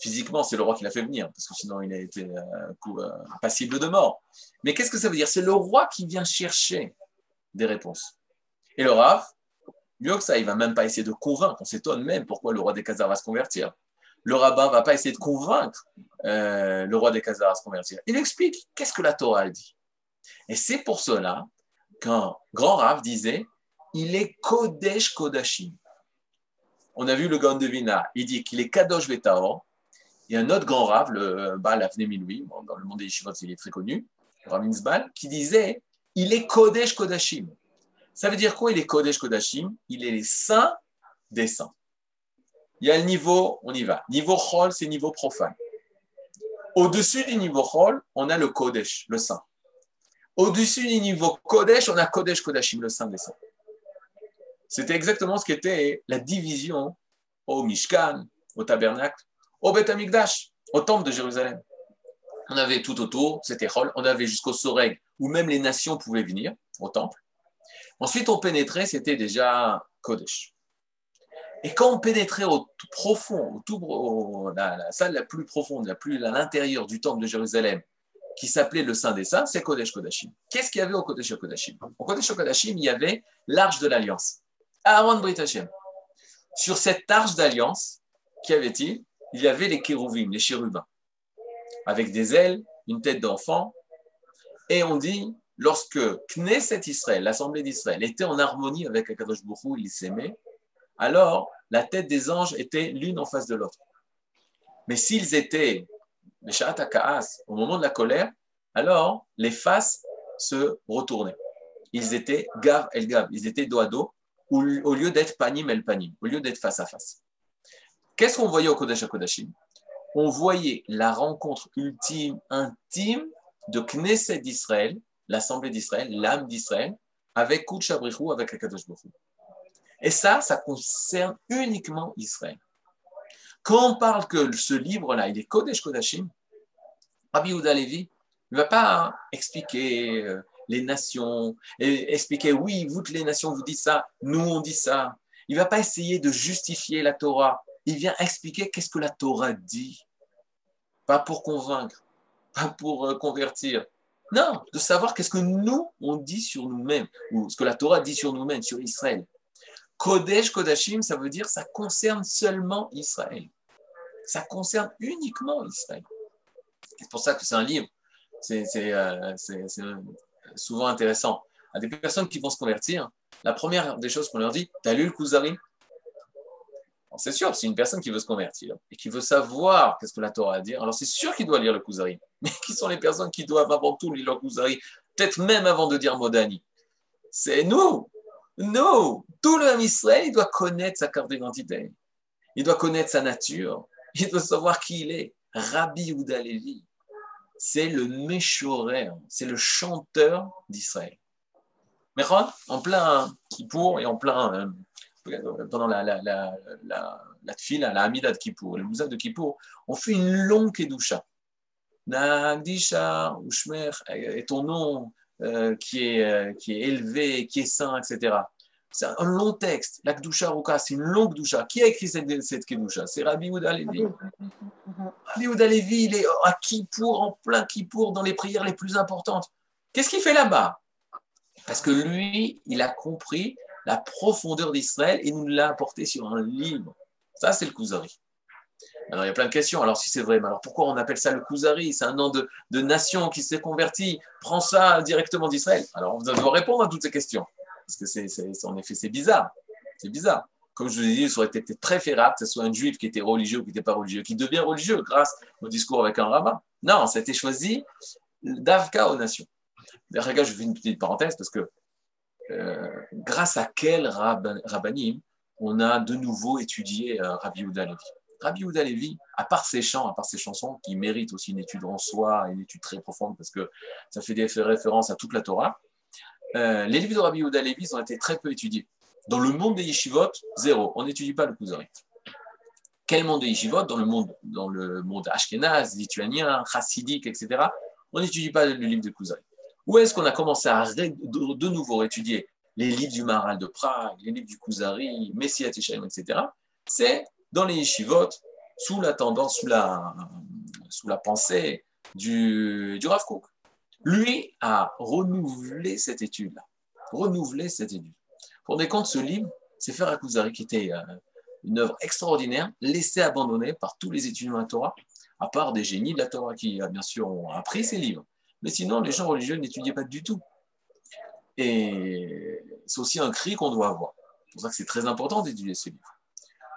Physiquement, c'est le roi qui l'a fait venir, parce que sinon il a été euh, euh, passible de mort. Mais qu'est-ce que ça veut dire? C'est le roi qui vient chercher des réponses. Et le Rav, mieux que ça, il va même pas essayer de convaincre. On s'étonne même pourquoi le roi des Khazars va se convertir. Le rabbin va pas essayer de convaincre euh, le roi des Khazars à se convertir. Il explique qu'est-ce que la Torah dit. Et c'est pour cela qu'un grand Rav disait il est Kodesh Kodashim. On a vu le Gaon de Vina, il dit qu'il est Kadosh Vetaor. Il y a un autre grand Rav, le Baal Avne Miloui, dans le monde des Yeshivot, il est très connu, Rav qui disait il est Kodesh Kodashim. Ça veut dire quoi Il est Kodesh Kodashim, il est les saints des saints. Il y a le niveau, on y va. Niveau Chol, c'est niveau profane. Au-dessus du niveau Chol, on a le Kodesh, le saint. Au-dessus du niveau Kodesh, on a Kodesh Kodashim, le saint des saints. C'était exactement ce qu'était la division au Mishkan, au tabernacle, au Beth Amikdash, au temple de Jérusalem. On avait tout autour, c'était Chol, on avait jusqu'au Soreg, où même les nations pouvaient venir au temple. Ensuite, on pénétrait, c'était déjà Kodesh. Et quand on pénétrait au tout profond, au tout, la, salle la plus profonde, la plus à l'intérieur du temple de Jérusalem, qui s'appelait le Saint des Saints, c'est Kodesh Kodashim. Qu'est-ce qu'il y avait au Kodesh Kodashim? Au Kodesh Kodashim, il y avait l'arche de l'Alliance. Aaron Brit Sur cette arche d'alliance, qu'y avait-il? Il y avait les kérouvim, les chérubins, avec des ailes, une tête d'enfant. Et on dit, lorsque Knesset Israël, l'Assemblée d'Israël, était en harmonie avec Akadosh Bokhu, il s'aimait, alors la tête des anges était l'une en face de l'autre. Mais s'ils étaient, au moment de la colère, alors les faces se retournaient. Ils étaient gav el gav, ils étaient dos à dos, au lieu d'être panim el panim, au lieu d'être face à face. Qu'est-ce qu'on voyait au Kodesh Kodashim On voyait la rencontre ultime, intime de Knesset d'Israël, l'Assemblée d'Israël, l'âme d'Israël, avec Kutchabrichou, avec Akadosh Baruch et ça, ça concerne uniquement Israël. Quand on parle que ce livre-là, il est Kodesh Kodashim, Rabbi Yehuda Levi ne va pas expliquer euh, les nations, et expliquer, oui, vous, les nations, vous dites ça, nous, on dit ça. Il ne va pas essayer de justifier la Torah. Il vient expliquer qu'est-ce que la Torah dit. Pas pour convaincre, pas pour euh, convertir. Non, de savoir qu'est-ce que nous, on dit sur nous-mêmes, ou ce que la Torah dit sur nous-mêmes, sur Israël. Kodesh, Kodashim, ça veut dire ça concerne seulement Israël. Ça concerne uniquement Israël. C'est pour ça que c'est un livre. C'est euh, souvent intéressant. À des personnes qui vont se convertir, La première des choses qu'on leur dit, t'as lu le Kuzari c'est sûr, c'est une personne qui veut se convertir et qui veut savoir qu'est-ce que la Torah a à dire. Alors c'est sûr qu'il doit lire le Kuzari. [laughs] Mais qui sont les personnes qui doivent avant tout lire le Kuzari Peut-être même avant de dire Modani. C'est nous. Nous. Tout le Israël, il doit connaître sa carte d'identité. Il doit connaître sa nature. Il doit savoir qui il est. Rabbi Ouda. C'est le Méchorer. C'est le chanteur d'Israël. Mais en plein Kippour et en plein euh, pendant la, la, la, la, la la de Kippour, le Moussa de Kippour, on fait une longue Kedusha. Nagdisha, Ushmer, et ton nom euh, qui, est, euh, qui est élevé, qui est saint, etc. C'est un long texte. La Kedusha Ruka, c'est une longue Kedusha. Qui a écrit cette, cette Kedusha C'est Rabbi Ouda Levi. Rabbi Ouda Levi, il est à Kippour, en plein Kippour, dans les prières les plus importantes. Qu'est-ce qu'il fait là-bas? Parce que lui, il a compris la profondeur d'Israël et nous l'a apporté sur un livre. Ça, c'est le Kuzari. Alors, il y a plein de questions. Alors, si c'est vrai, mais alors pourquoi on appelle ça le Kuzari C'est un nom de, nation qui s'est converti. Prends ça directement d'Israël. Alors, on doit répondre à toutes ces questions. Parce que, c'est, en effet, c'est bizarre. C'est bizarre. Comme je vous ai dit, ça aurait été préférable que ce soit un juif qui était religieux ou qui n'était pas religieux, qui devient religieux grâce au discours avec un rabbin. Non, ça a été choisi d'Avka aux nations. D'ailleurs, je fais une petite parenthèse parce que euh, grâce à quel rabbanim on a de nouveau étudié euh, Rabbi Yehuda Levi. Rabbi Yehuda Levi, à part ses chants, à part ses chansons, qui méritent aussi une étude en soi, une étude très profonde parce que ça fait des références à toute la Torah, euh, les livres de Rabbi Levi ont été très peu étudiés. Dans le monde des yeshivot, zéro. On n'étudie pas le Kuzari. Quel monde des yeshivot? Dans le monde, dans le monde ashkénaze, lituanien, chassidique, etc. On n'étudie pas le livre de Kuzari. Où est-ce qu'on a commencé à de nouveau étudier les livres du Maharal de Prague, les livres du Kuzari, Messiah Tishaim, etc. C'est dans les yeshivot, sous la tendance, sous la, sous la pensée du, du Rav. Lui a renouvelé cette étude-là. Renouvelé cette étude. Pour des comptes, ce livre, c'est Faire Kuzari, qui était euh, une œuvre extraordinaire, laissée abandonnée par tous les étudiants de la Torah, à part des génies de la Torah qui, bien sûr, ont appris ces livres. Mais sinon, les gens religieux n'étudiaient pas du tout. Et c'est aussi un cri qu'on doit avoir. C'est pour ça que c'est très important d'étudier ces livres.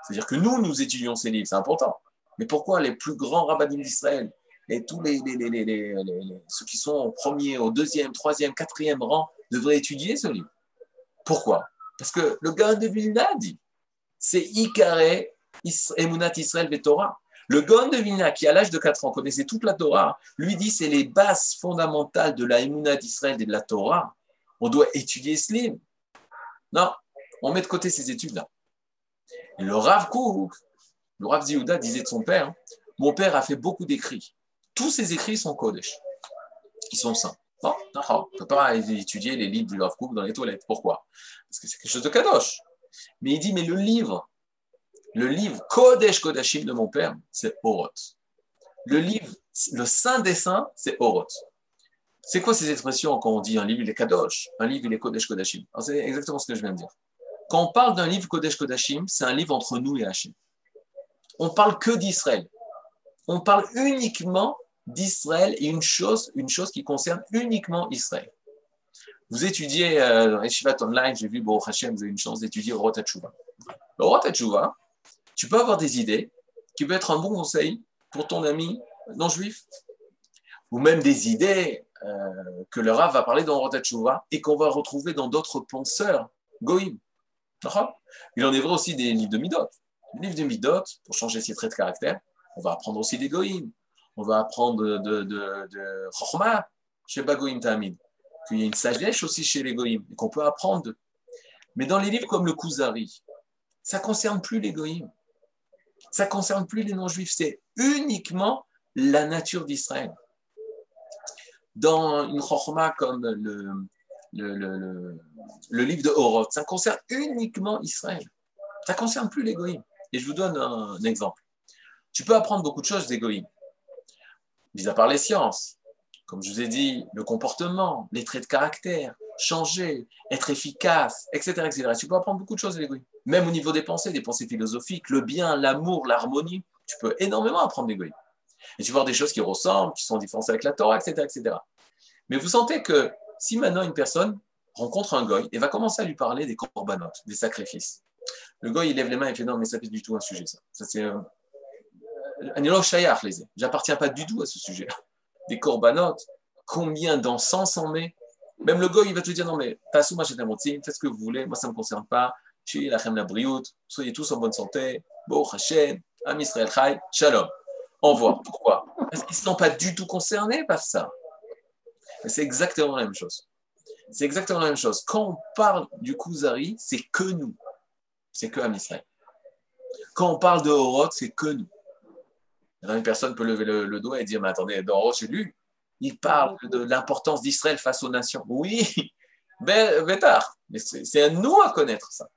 C'est-à-dire que nous, nous étudions ces livres, c'est important. Mais pourquoi les plus grands rabbinim d'Israël et tous ceux qui sont au premier, au deuxième, troisième, quatrième rang devraient étudier ce livre Pourquoi? Parce que le gars de Vilna dit c'est Ikare Emunat Israël Torah. Le Gon de Vilna, qui à l'âge de 4 ans connaissait toute la Torah, lui dit c'est les bases fondamentales de la Emunat d'Israël et de la Torah. On doit étudier ce livre. Non, on met de côté ces études-là. Le Rav Kouk, le Rav Ziouda disait de son père, mon père a fait beaucoup d'écrits. Tous ces écrits sont Kodesh. Ils sont saints. Non, on ne peut pas étudier les livres du Rav Kouk dans les toilettes. Pourquoi? Parce que c'est quelque chose de Kadosh. Mais il dit, mais le livre, le livre Kodesh Kodashim de mon père, c'est Oroth. Le livre, le Saint des Saints, c'est Oroth. C'est quoi ces expressions quand on dit un livre, il est Kadosh, un livre, il est Kodesh Kodashim C'est exactement ce que je viens de dire. Quand on parle d'un livre Kodesh Kodashim, c'est un livre entre nous et Hachim. On parle que d'Israël. On parle uniquement d'Israël et une chose, qui concerne uniquement Israël. Vous étudiez euh, Online, j'ai vu, bon, Hachem, vous avez une chance d'étudier Orot Le Orot tu peux avoir des idées qui peuvent être un bon conseil pour ton ami non juif, ou même des idées euh, que le Rav va parler dans Rotat et qu'on va retrouver dans d'autres penseurs goïm. Il en est vrai aussi des livres de Midot. Les livres de Midot, pour changer ses traits de caractère, on va apprendre aussi des. On va apprendre de, de, de, chez Bagoïm Tamid. Qu'il y a une sagesse aussi chez les qu'on peut apprendre. Mais dans les livres comme le Kuzari, ça ne concerne plus les ça ne concerne plus les non-juifs, c'est uniquement la nature d'Israël. Dans une chorma comme le, le, livre de Horoth, ça concerne uniquement Israël. Ça ne concerne plus l'égoïme. Et je vous donne un, exemple. Tu peux apprendre beaucoup de choses d'égoïme, mis à part les sciences. Comme je vous ai dit, le comportement, les traits de caractère, changer, être efficace, etc. etc. Tu peux apprendre beaucoup de choses d'égoïme même au niveau des pensées, des pensées philosophiques, le bien, l'amour, l'harmonie, tu peux énormément apprendre l'égoïsme. Et tu vois des choses qui ressemblent, qui sont différentes avec la Torah, etc., etc. Mais vous sentez que si maintenant une personne rencontre un goy et va commencer à lui parler des corbanotes, des sacrifices. Le goy, il lève les mains et fait non, mais ça fait du tout un sujet, ça. Ça, c'est. Euh, J'appartiens pas du tout à ce sujet Des corbanotes, combien d'encens on met Même le goy, il va te dire non, mais faites ce que vous voulez, moi, ça ne me concerne pas. la briout, soyez tous en bonne santé. Bon, Hachem, Am Israël Chai, Shalom. Envoie. Pourquoi Parce qu'ils ne sont pas du tout concernés par ça. C'est exactement la même chose. C'est exactement la même chose. Quand on parle du Kuzari, c'est que nous. C'est que Am Israël. Quand on parle de Horot, c'est que nous. Une personne peut lever le, doigt et dire Mais attendez, dans Horot, j'ai lu. Il parle de l'importance d'Israël face aux nations. Oui, Bétar. [laughs] Mais c'est à nous à connaître ça.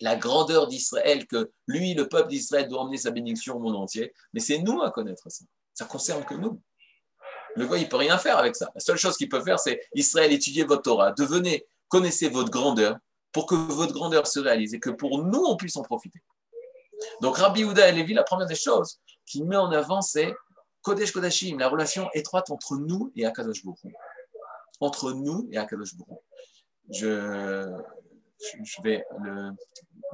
La grandeur d'Israël, que lui, le peuple d'Israël, doit emmener sa bénédiction au monde entier. Mais c'est nous à connaître ça. Ça concerne que nous. Le gars, il peut rien faire avec ça. La seule chose qu'il peut faire, c'est Israël, étudiez votre Torah, devenez, connaissez votre grandeur pour que votre grandeur se réalise et que pour nous, on puisse en profiter. Donc, Rabbi Houda et Lévi, la première des choses qu'il met en avant, c'est Kodesh Kodashim, la relation étroite entre nous et Akadosh Baruch Entre nous et Akadosh Baruch je, vais,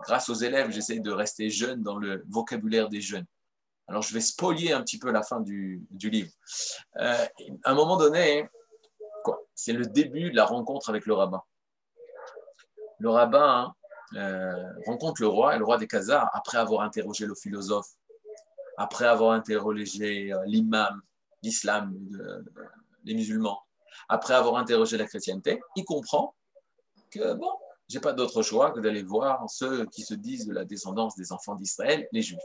grâce aux élèves, j'essaie de rester jeune dans le vocabulaire des jeunes. Alors, je vais spolier un petit peu la fin du, livre. Euh, à un moment donné, c'est le début de la rencontre avec le rabbin. Le rabbin euh, rencontre le roi, et le roi des Khazars, après avoir interrogé le philosophe, après avoir interrogé euh, l'imam l'islam, les musulmans, après avoir interrogé la chrétienté, il comprend que, bon, j'ai pas d'autre choix que d'aller voir ceux qui se disent de la descendance des enfants d'Israël, les Juifs.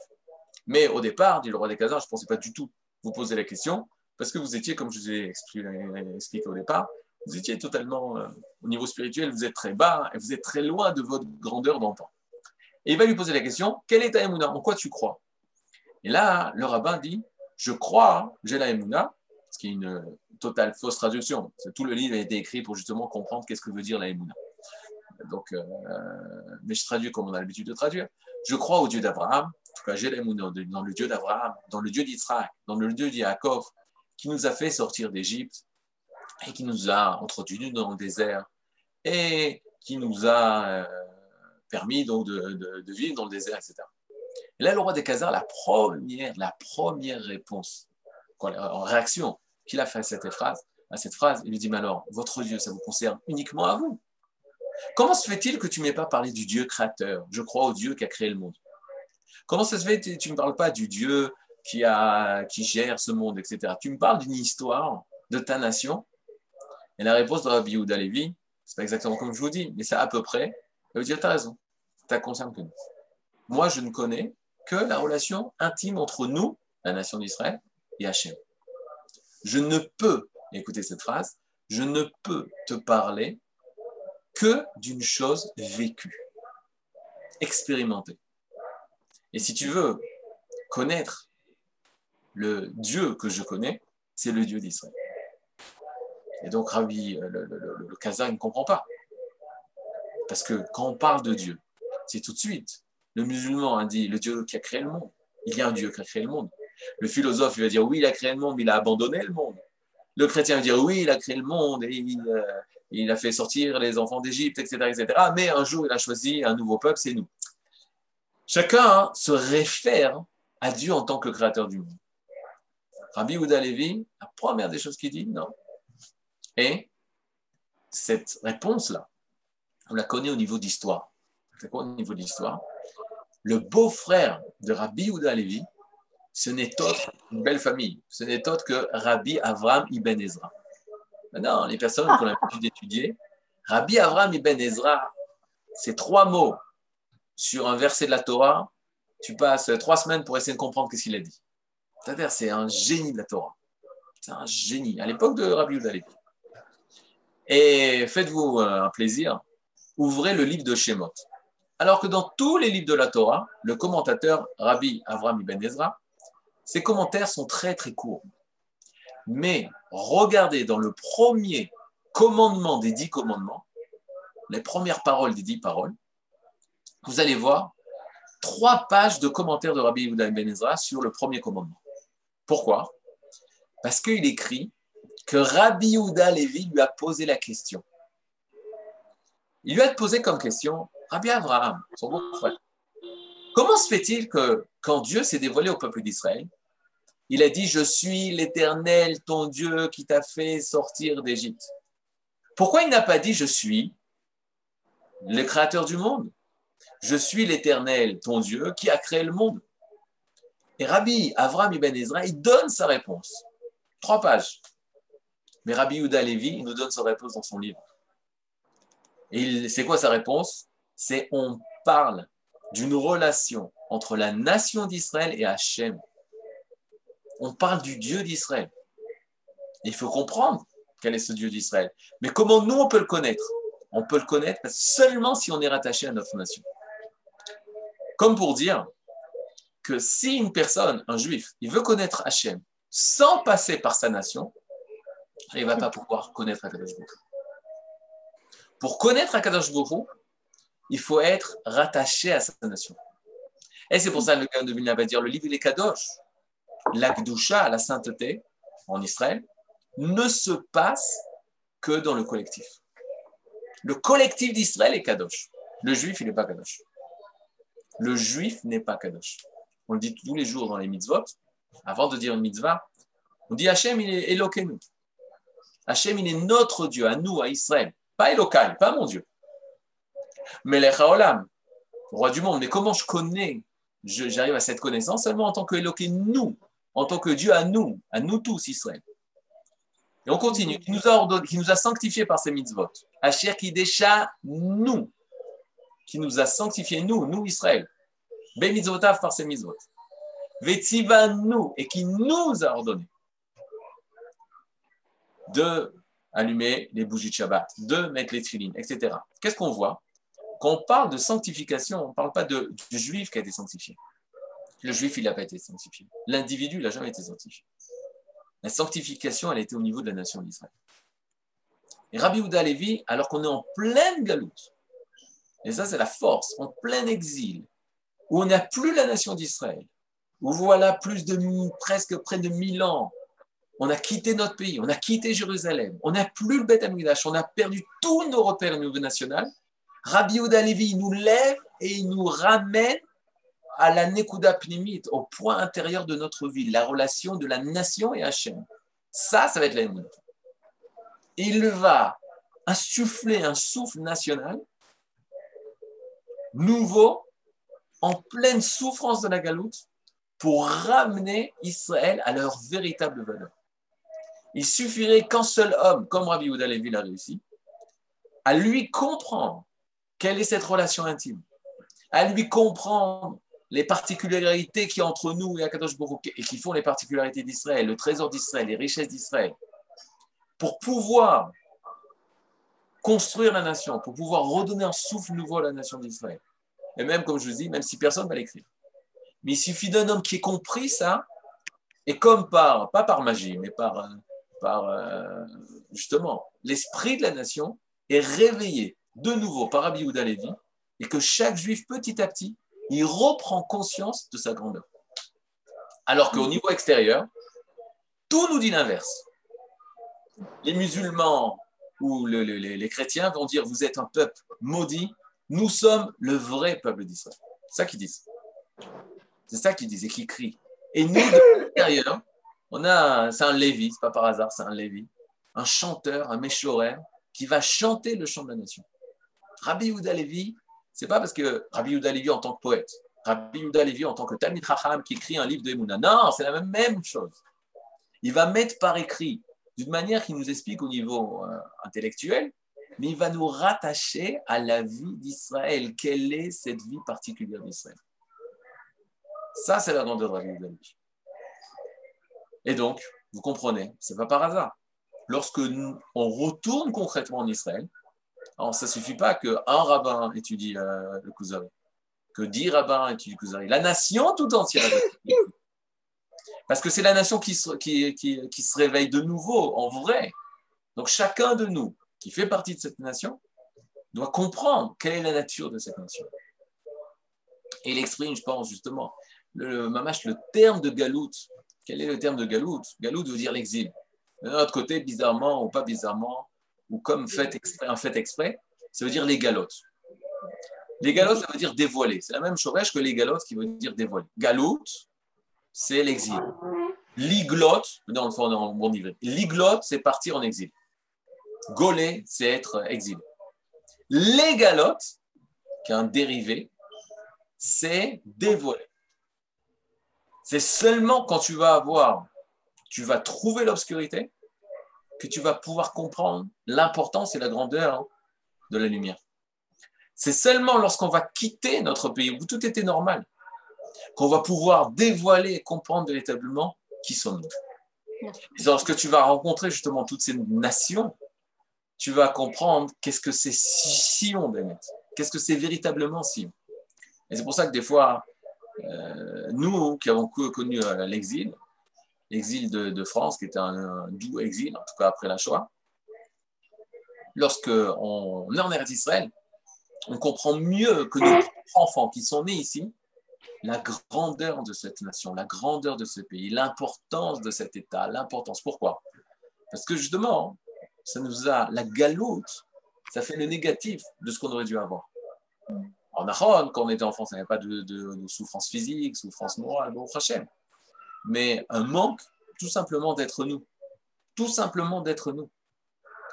Mais au départ, dit le roi des Khazars, je ne pensais pas du tout vous poser la question, parce que vous étiez, comme je vous ai expliqué au départ, vous étiez totalement, euh, au niveau spirituel, vous êtes très bas et vous êtes très loin de votre grandeur d'enfant. Et il va lui poser la question, quelle est ta émouna? En quoi tu crois? Et là, le rabbin dit, je crois, j'ai la émouna, ce qui est une totale fausse traduction. Tout le livre a été écrit pour justement comprendre qu'est-ce que veut dire la émouna. Donc, euh, mais je traduis comme on a l'habitude de traduire. Je crois au Dieu d'Abraham, en tout cas j'ai dans le Dieu d'Abraham, dans le Dieu d'Israël, dans le Dieu d'Yaakov, qui nous a fait sortir d'Égypte et qui nous a entretenu dans le désert et qui nous a euh, permis donc de, vivre dans le désert, etc. Et là, le roi des Khazars, la première, la première réponse, en réaction qu'il a fait à cette phrase, à cette phrase, il lui dit, mais alors, votre Dieu, ça vous concerne uniquement à vous? Comment se fait-il que tu ne m'aies pas parlé du Dieu créateur? Je crois au Dieu qui a créé le monde. Comment ça se fait? Que tu ne me parles pas du Dieu qui, a, qui gère ce monde, etc. Tu me parles d'une histoire de ta nation Et la réponse de Rabbi Yehuda Levi, c'est pas exactement comme je vous dis, mais c'est à peu près. Il veut dire, tu as raison, ça concerne que nous. Moi, je ne connais que la relation intime entre nous, la nation d'Israël, et Hachem. Je ne peux, écoutez cette phrase, je ne peux te parler que d'une chose vécue, expérimentée. Et si tu veux connaître le Dieu que je connais, c'est le Dieu d'Israël. Et donc, Rabbi, euh, le, le, ne comprend pas. Parce que quand on parle de Dieu, c'est tout de suite. Le musulman a dit le Dieu qui a créé le monde. Il y a un Dieu qui a créé le monde. Le philosophe il va dire oui, il a créé le monde, mais il a abandonné le monde. Le chrétien va dire oui, il a créé le monde et il, euh, il a fait sortir les enfants d'Égypte, etc., etc. Mais un jour, il a choisi un nouveau peuple, c'est nous. Chacun se réfère à Dieu en tant que créateur du monde. Rabbi Ouda Levi, la première des choses qu'il dit, non. Et cette réponse-là, on la connaît au niveau d'histoire. Au niveau d'histoire? Le beau-frère de Rabbi Ouda Levi, ce n'est autre une belle famille. Ce n'est autre que Rabbi Avram Ibn Ezra. Maintenant, les personnes qui ont l'habitude d'étudier, Rabbi Avram Ibn Ezra, c'est trois mots sur un verset de la Torah, tu passes trois semaines pour essayer de comprendre ce qu'il a dit. C'est-à-dire, c'est un génie de la Torah. C'est un génie. À l'époque de Rabbi Udalevi. Et faites-vous euh, un plaisir, ouvrez le livre de Shemot. Alors que dans tous les livres de la Torah, le commentateur Rabbi Avram Ibn Ezra, ses commentaires sont très très courts. Mais regardez dans le premier commandement des dix commandements, les premières paroles des dix paroles, vous allez voir trois pages de commentaires de Rabbi Yehuda Ben Ezra sur le premier commandement. Pourquoi? Parce qu'il écrit que Rabbi Yehuda Levi lui a posé la question. il lui a posé comme question, Rabbi Abraham, son beau frère, comment se fait-il que quand Dieu s'est dévoilé au peuple d'Israël, il a dit, je suis l'Éternel, ton Dieu, qui t'a fait sortir d'Égypte. Pourquoi il n'a pas dit, je suis le créateur du monde? Je suis l'Éternel, ton Dieu, qui a créé le monde. Et Rabbi Avram ibn Ezra, il donne sa réponse. Trois pages. Mais Rabbi Yehuda Levi, nous donne sa réponse dans son livre. Et c'est quoi sa réponse? C'est on parle d'une relation entre la nation d'Israël et Hachem. On parle du Dieu d'Israël. Il faut comprendre quel est ce Dieu d'Israël. Mais comment nous, on peut le connaître? On peut le connaître seulement si on est rattaché à notre nation. Comme pour dire que si une personne, un juif, il veut connaître Hachem sans passer par sa nation, il ne va pas pouvoir connaître Akadosh Pour connaître Akadosh Baruch il faut être rattaché à sa nation. Et c'est pour ça que le cas de Vilna va dire le livre des Kadosh, l'Akdusha, la sainteté en Israël, ne se passe que dans le collectif. Le collectif d'Israël est Kadosh. Le juif, il n'est pas Kadosh. Le juif n'est pas Kadosh. On le dit tous les jours dans les mitzvot. Avant de dire une mitzvah, on dit Hachem, il est Elokeinu. Hachem, il est notre Dieu, à nous, à Israël. Pas Elokai, pas mon Dieu. Melech Haolam, roi du monde. Mais comment je connais, j'arrive à cette connaissance seulement en tant que nous, en tant que Dieu à nous, à nous tous, Israël. Et on continue, qui nous a sanctifiés par ses mitzvot. Asher qui décha nous, qui nous a sanctifiés nous, nous Israël. Ben mitzvotav par ses mitzvot. Vetiva nous, et qui nous a ordonné de allumer les bougies de Shabbat, de mettre les trilines, etc. Qu'est-ce qu'on voit? Quand on parle de sanctification, on ne parle pas de, du juif qui a été sanctifié. Le juif, il n'a pas été sanctifié. L'individu, il n'a jamais été sanctifié. La sanctification, elle était au niveau de la nation d'Israël. Et Rabbi Houda Levi, alors qu'on est en pleine galoute, et ça c'est la force, en plein exil, où on n'a plus la nation d'Israël, où voilà plus de presque près de mille ans, on a quitté notre pays, on a quitté Jérusalem, on n'a plus le Beth Amikdash, on a perdu tous nos repères au niveau national. Rabbi Houda Levi nous lève et il nous ramène à la Nekuda Pnimit, au point intérieur de notre vie, la relation de la nation et Hachem. Ça, ça va être l'ennemi. Il va insuffler un souffle national nouveau, en pleine souffrance de la galoute, pour ramener Israël à leur véritable valeur. Il suffirait qu'un seul homme, comme Rabbi Yehuda Levi l'a réussi, à lui comprendre quelle est cette relation intime, à lui comprendre les particularités qui entre nous et Akadosh Baruch et qui font les particularités d'Israël, le trésor d'Israël, les richesses d'Israël, pour pouvoir construire la nation, pour pouvoir redonner un souffle nouveau à la nation d'Israël. Et même, comme je vous dis, même si personne ne va l'écrire. Mais il suffit d'un homme qui ait compris ça, et comme par, pas par magie, mais par, euh, par euh, justement, l'esprit de la nation est réveillé de nouveau par Rabbi Levi, et que chaque juif, petit à petit, il reprend conscience de sa grandeur. Alors qu'au niveau extérieur, tout nous dit l'inverse. Les musulmans ou les chrétiens vont dire vous êtes un peuple maudit, nous sommes le vrai peuple d'Israël. C'est ça qu'ils disent. C'est ça qu'ils disent et qu'ils crient. Et nous, de l'extérieur, on a, c'est un Lévi, c'est pas par hasard, c'est un Lévi, un chanteur, un méchorère, qui va chanter le chant de la nation. Rabbi Yehuda Lévi, c'est pas parce que Rabbi Yehuda Levi en tant que poète, Rabbi Yehuda Levi en tant que Talmid Raham qui écrit un livre de Emouna. Non, c'est la même, même chose. Il va mettre par écrit, d'une manière qui nous explique au niveau euh, intellectuel, mais il va nous rattacher à la vie d'Israël. Quelle est cette vie particulière d'Israël? Ça, c'est la grandeur de Rabbi Yehuda Levi. Et donc, vous comprenez, c'est pas par hasard. Lorsque nous, on retourne concrètement en Israël, alors, ça ne suffit pas qu'un rabbin étudie euh, le Kuzari, que dix rabbins étudient le Kuzari. La nation tout entière. Parce que c'est la nation qui se, réveille de nouveau, en vrai. Donc chacun de nous qui fait partie de cette nation doit comprendre quelle est la nature de cette nation. Et il exprime, je pense, justement, le, le terme de galout. Quel est le terme de galout? Galout veut dire l'exil. De notre côté, bizarrement ou pas bizarrement, ou comme fait exprès, un fait exprès, ça veut dire les galotes. Les galotes, ça veut dire dévoiler. C'est la même chose que les galotes qui veut dire dévoiler. Galoute, c'est l'exil. Liglot, dans le fond, dans bon niveau. Liglot, c'est partir en exil. Golé, c'est être exilé. Les galotes, qui est un dérivé, c'est dévoiler. C'est seulement quand tu vas avoir, tu vas trouver l'obscurité, que tu vas pouvoir comprendre l'importance et la grandeur de la lumière. C'est seulement lorsqu'on va quitter notre pays où tout était normal qu'on va pouvoir dévoiler et comprendre véritablement qui sommes-nous. Et lorsque tu vas rencontrer justement toutes ces nations, tu vas comprendre qu'est-ce que c'est Sion, Bennett. Qu'est-ce que c'est véritablement Sion. Et c'est pour ça que des fois, euh, nous qui avons connu euh, l'exil, l'exil de, France, qui était un, doux exil, en tout cas après la Shoah, lorsque on est en Eretz Israël, on comprend mieux que nos enfants qui sont nés ici, la grandeur de cette nation, la grandeur de ce pays, l'importance de cet État, l'importance. Pourquoi? Parce que justement, ça nous a, la galoute, ça fait le négatif de ce qu'on aurait dû avoir. En Aaron, quand on était enfant, ça n'avait pas de, souffrance physique, souffrance morale, bon, Hachem. Mais un manque, tout simplement d'être nous. Tout simplement d'être nous.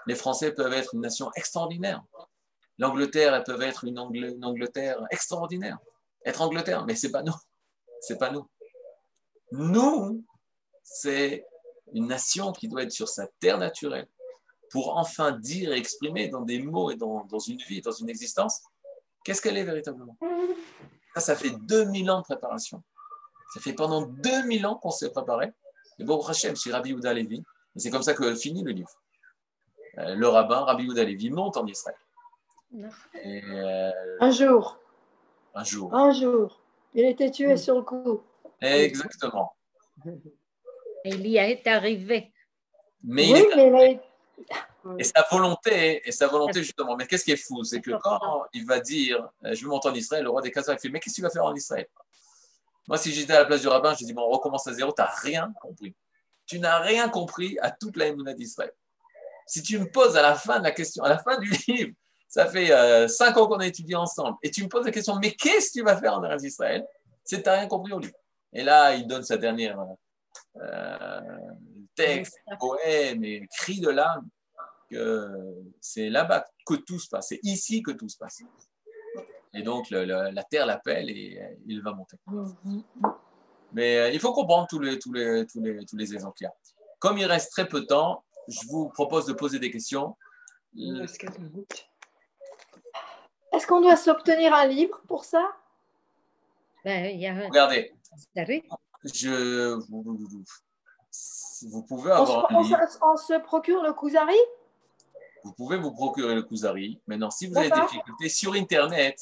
Les Français peuvent être une nation extraordinaire. L'Angleterre, elle peut être une, Angleterre extraordinaire être Angleterre, mais c'est pas nous. C'est pas nous. Nous, c'est une nation qui doit être sur sa terre naturelle pour enfin dire et exprimer dans des mots et dans, une vie, dans une existence, qu'est-ce qu'elle est véritablement? Ça, ça fait 2000 ans de préparation. Ça fait pendant 2000 ans qu'on s'est préparé. Et bon, Hachem, c'est Rabbi Yehuda Levi. Et c'est comme ça que finit le livre. Euh, le rabbin, Rabbi Yehuda Levi, monte en Israël. Euh, Un jour. Un jour. Un jour. Il était tué sur le coup. Exactement. Et il y est arrivé. Mais oui, mais Et sa volonté, et sa volonté justement, mais qu'est-ce qui est fou? C'est que quand il va dire euh, Je veux monter en Israël, le roi des Khazars fait Mais qu'est-ce que tu vas faire en Israël? Moi, si j'étais à la place du rabbin, je dis Bon, on recommence à zéro, tu n'as rien compris. Tu n'as rien compris à toute la émouna d'Israël. Si tu me poses à la fin de la question, à la fin du [laughs] livre, ça fait euh, cinq ans qu'on a étudié ensemble, et tu me poses la question, mais qu'est-ce que tu vas faire en Eretz Israël? C'est que tu n'as rien compris au livre. Et là, il donne sa dernière euh, texte, poème et cri de l'âme, que c'est là-bas que tout se passe, c'est ici que tout se passe. Et donc, la terre l'appelle et il va monter. Mais euh, il faut comprendre tous les, tous les, tous les, tous les exemples qu'il y a. Comme il reste très peu de temps, je vous propose de poser des questions. Est-ce qu'on doit s'obtenir un livre pour ça? Ben, Regardez. Je... Vous pouvez avoir on, un livre. On se procure le Kuzari? Vous pouvez vous procurer le Kuzari. Maintenant, si vous avez des difficultés sur Internet,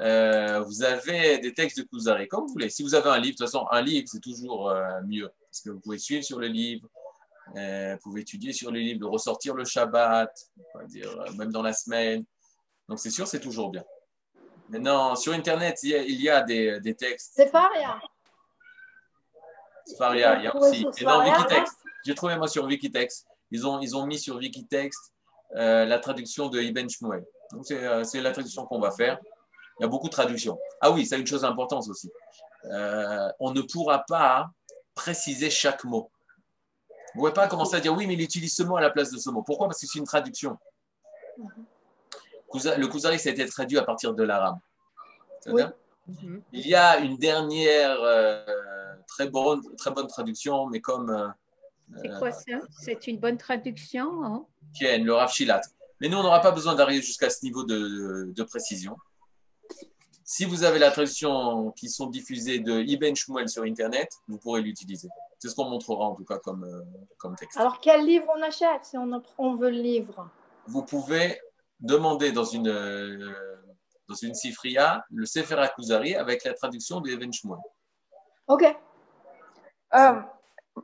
euh, vous avez des textes de Kuzari, comme vous voulez. Si vous avez un livre, de toute façon, un livre, c'est toujours euh, mieux. Parce que vous pouvez suivre sur le livre, euh, vous pouvez étudier sur le livre, ressortir le Shabbat, dire, même dans la semaine. Donc c'est sûr, c'est toujours bien. Maintenant, sur Internet, il y a, des, des, textes. C'est Faria. Faria, il y a aussi. Et dans Wikitext, j'ai trouvé moi sur Wikitext, ils ont, ils ont mis sur Wikitext la traduction de Ibn Shmuel. Donc euh, c'est la traduction qu'on va faire. Il y a beaucoup de traductions. Ah oui, c'est une chose importante aussi. Euh, on ne pourra pas préciser chaque mot. Vous ne pouvez pas commencer à dire oui, mais il utilise ce mot à la place de ce mot. Pourquoi? Parce que c'est une traduction. Le Kuzari, ça a été traduit à partir de l'arabe. Mhm. Il y a une dernière euh, très, bonne, très bonne traduction, mais comme. Euh, c'est quoi ça? C'est une bonne traduction hein? le Rav Shilat. Mais nous, on n'aura pas besoin d'arriver jusqu'à ce niveau de, précision. Si vous avez la traduction qui sont diffusées de Ibn Shmuel sur Internet, vous pourrez l'utiliser. C'est ce qu'on montrera en tout cas comme, euh, comme texte. Alors, quel livre on achète si on, on veut le livre? Vous pouvez demander dans une, euh, dans une sifria le Sefer Akuzari avec la traduction de Even Shmuel. Ok. Euh,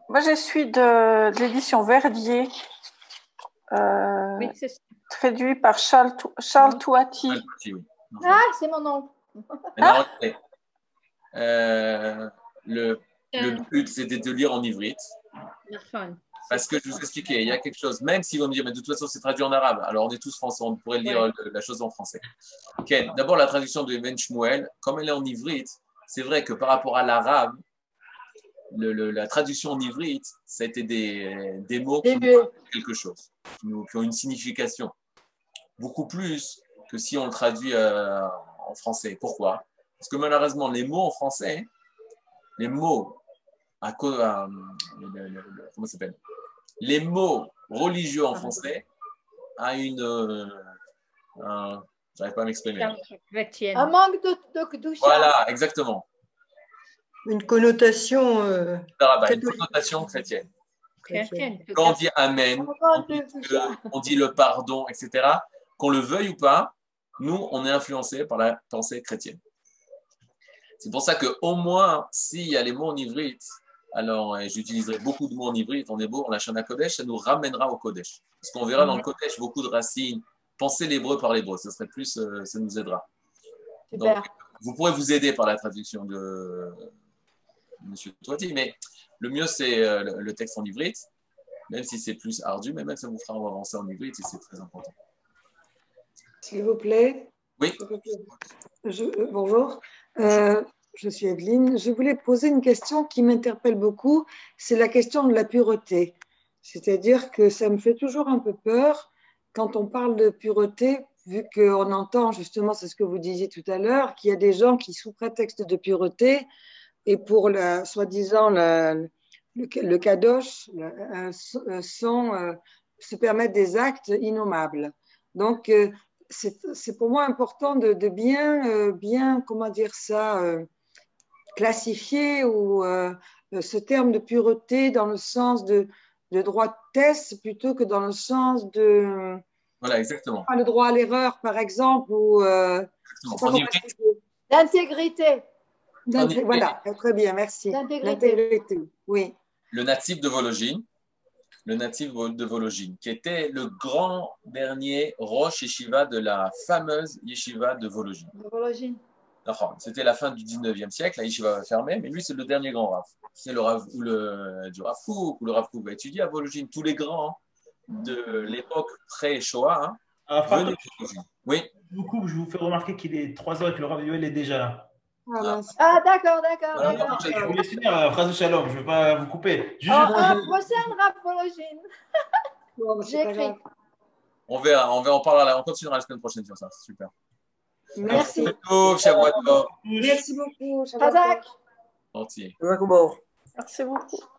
moi, je suis de, l'édition Verdier, euh, oui, traduit par Charles, Charles Touati. Ah, c'est mon nom. le, le but, c'était de lire en ivrite. Parce que je vous expliquais, il y a quelque chose, même si vous me dire, mais de toute façon, c'est traduit en arabe, alors on est tous français, on pourrait lire la chose en français. D'abord, la traduction de Ibn Shmuel, comme elle est en ivrite, c'est vrai que par rapport à l'arabe, la traduction en ivrite, ça a été des, des mots qui ont quelque chose, qui, ont une signification. Beaucoup plus que si on le traduit euh, en français. Pourquoi? Parce que malheureusement, les mots en français, les mots à, à comment s'appelle? Les mots religieux en français a une euh, un, j'arrive pas à m'exprimer. Un manque de, de, Voilà, exactement. Une connotation. Euh, une connotation chrétienne. Quand on dit Amen, on dit, le pardon, etc., qu'on le veuille ou pas, nous, on est influencé par la pensée chrétienne. C'est pour ça qu'au moins, s'il y a les mots en ivrite, alors j'utiliserai beaucoup de mots en ivrite, on est beau, on la à Kodesh, ça nous ramènera au Kodesh. Parce qu'on verra dans le Kodesh beaucoup de racines. Pensez l'hébreu par l'hébreu, ça serait plus, euh, ça nous aidera. Donc, vous pourrez vous aider par la traduction de M. Toiti, mais le mieux c'est euh, le texte en ivrite, même si c'est plus ardu, mais même ça vous fera avancer en ivrite et c'est très important. S'il vous plaît. Oui. Euh, bonjour. Euh, je suis Evelyne. Je voulais poser une question qui m'interpelle beaucoup. C'est la question de la pureté. C'est-à-dire que ça me fait toujours un peu peur quand on parle de pureté, vu qu'on entend justement, c'est ce que vous disiez tout à l'heure, qu'il y a des gens qui, sous prétexte de pureté, et pour la, soi-disant le, le kadosh, sont, se permettent des actes innommables. Donc, c'est pour moi important de, bien, euh, bien, comment dire ça, euh, classifier ou euh, ce terme de pureté dans le sens de, de droitesse plutôt que dans le sens de. Voilà, exactement. Le droit à l'erreur, par exemple, ou. L'intégrité. Voilà, très bien, merci. L'intégrité. Oui. Le natif de Vologine le natif de Vologine, qui était le grand dernier Roche Yeshiva de la fameuse Yeshiva de Vologine. C'était la fin du 19e siècle, la Yeshiva va fermer, mais lui, c'est le dernier grand Rav. C'est le Rav, ou le, du Rav ou le Rav va étudier à Vologine. Tous les grands de l'époque pré-Shoah hein, ah, venaient de Vologine. Oui. Beaucoup, je vous fais remarquer qu'il est 3 heures et que le Rav Yoel est déjà là. Ah, ah, d'accord, d'accord. je voulais finir la phrase de Shalom, je ne vais pas vous couper. Juste oh, oh, prochaine rapologine. [laughs] J'écris. On verra, on, verra, on, parlera, on continuera la semaine prochaine sur ça, c'est super. Merci. Merci beaucoup, Shavuot Merci beaucoup. Merci beaucoup.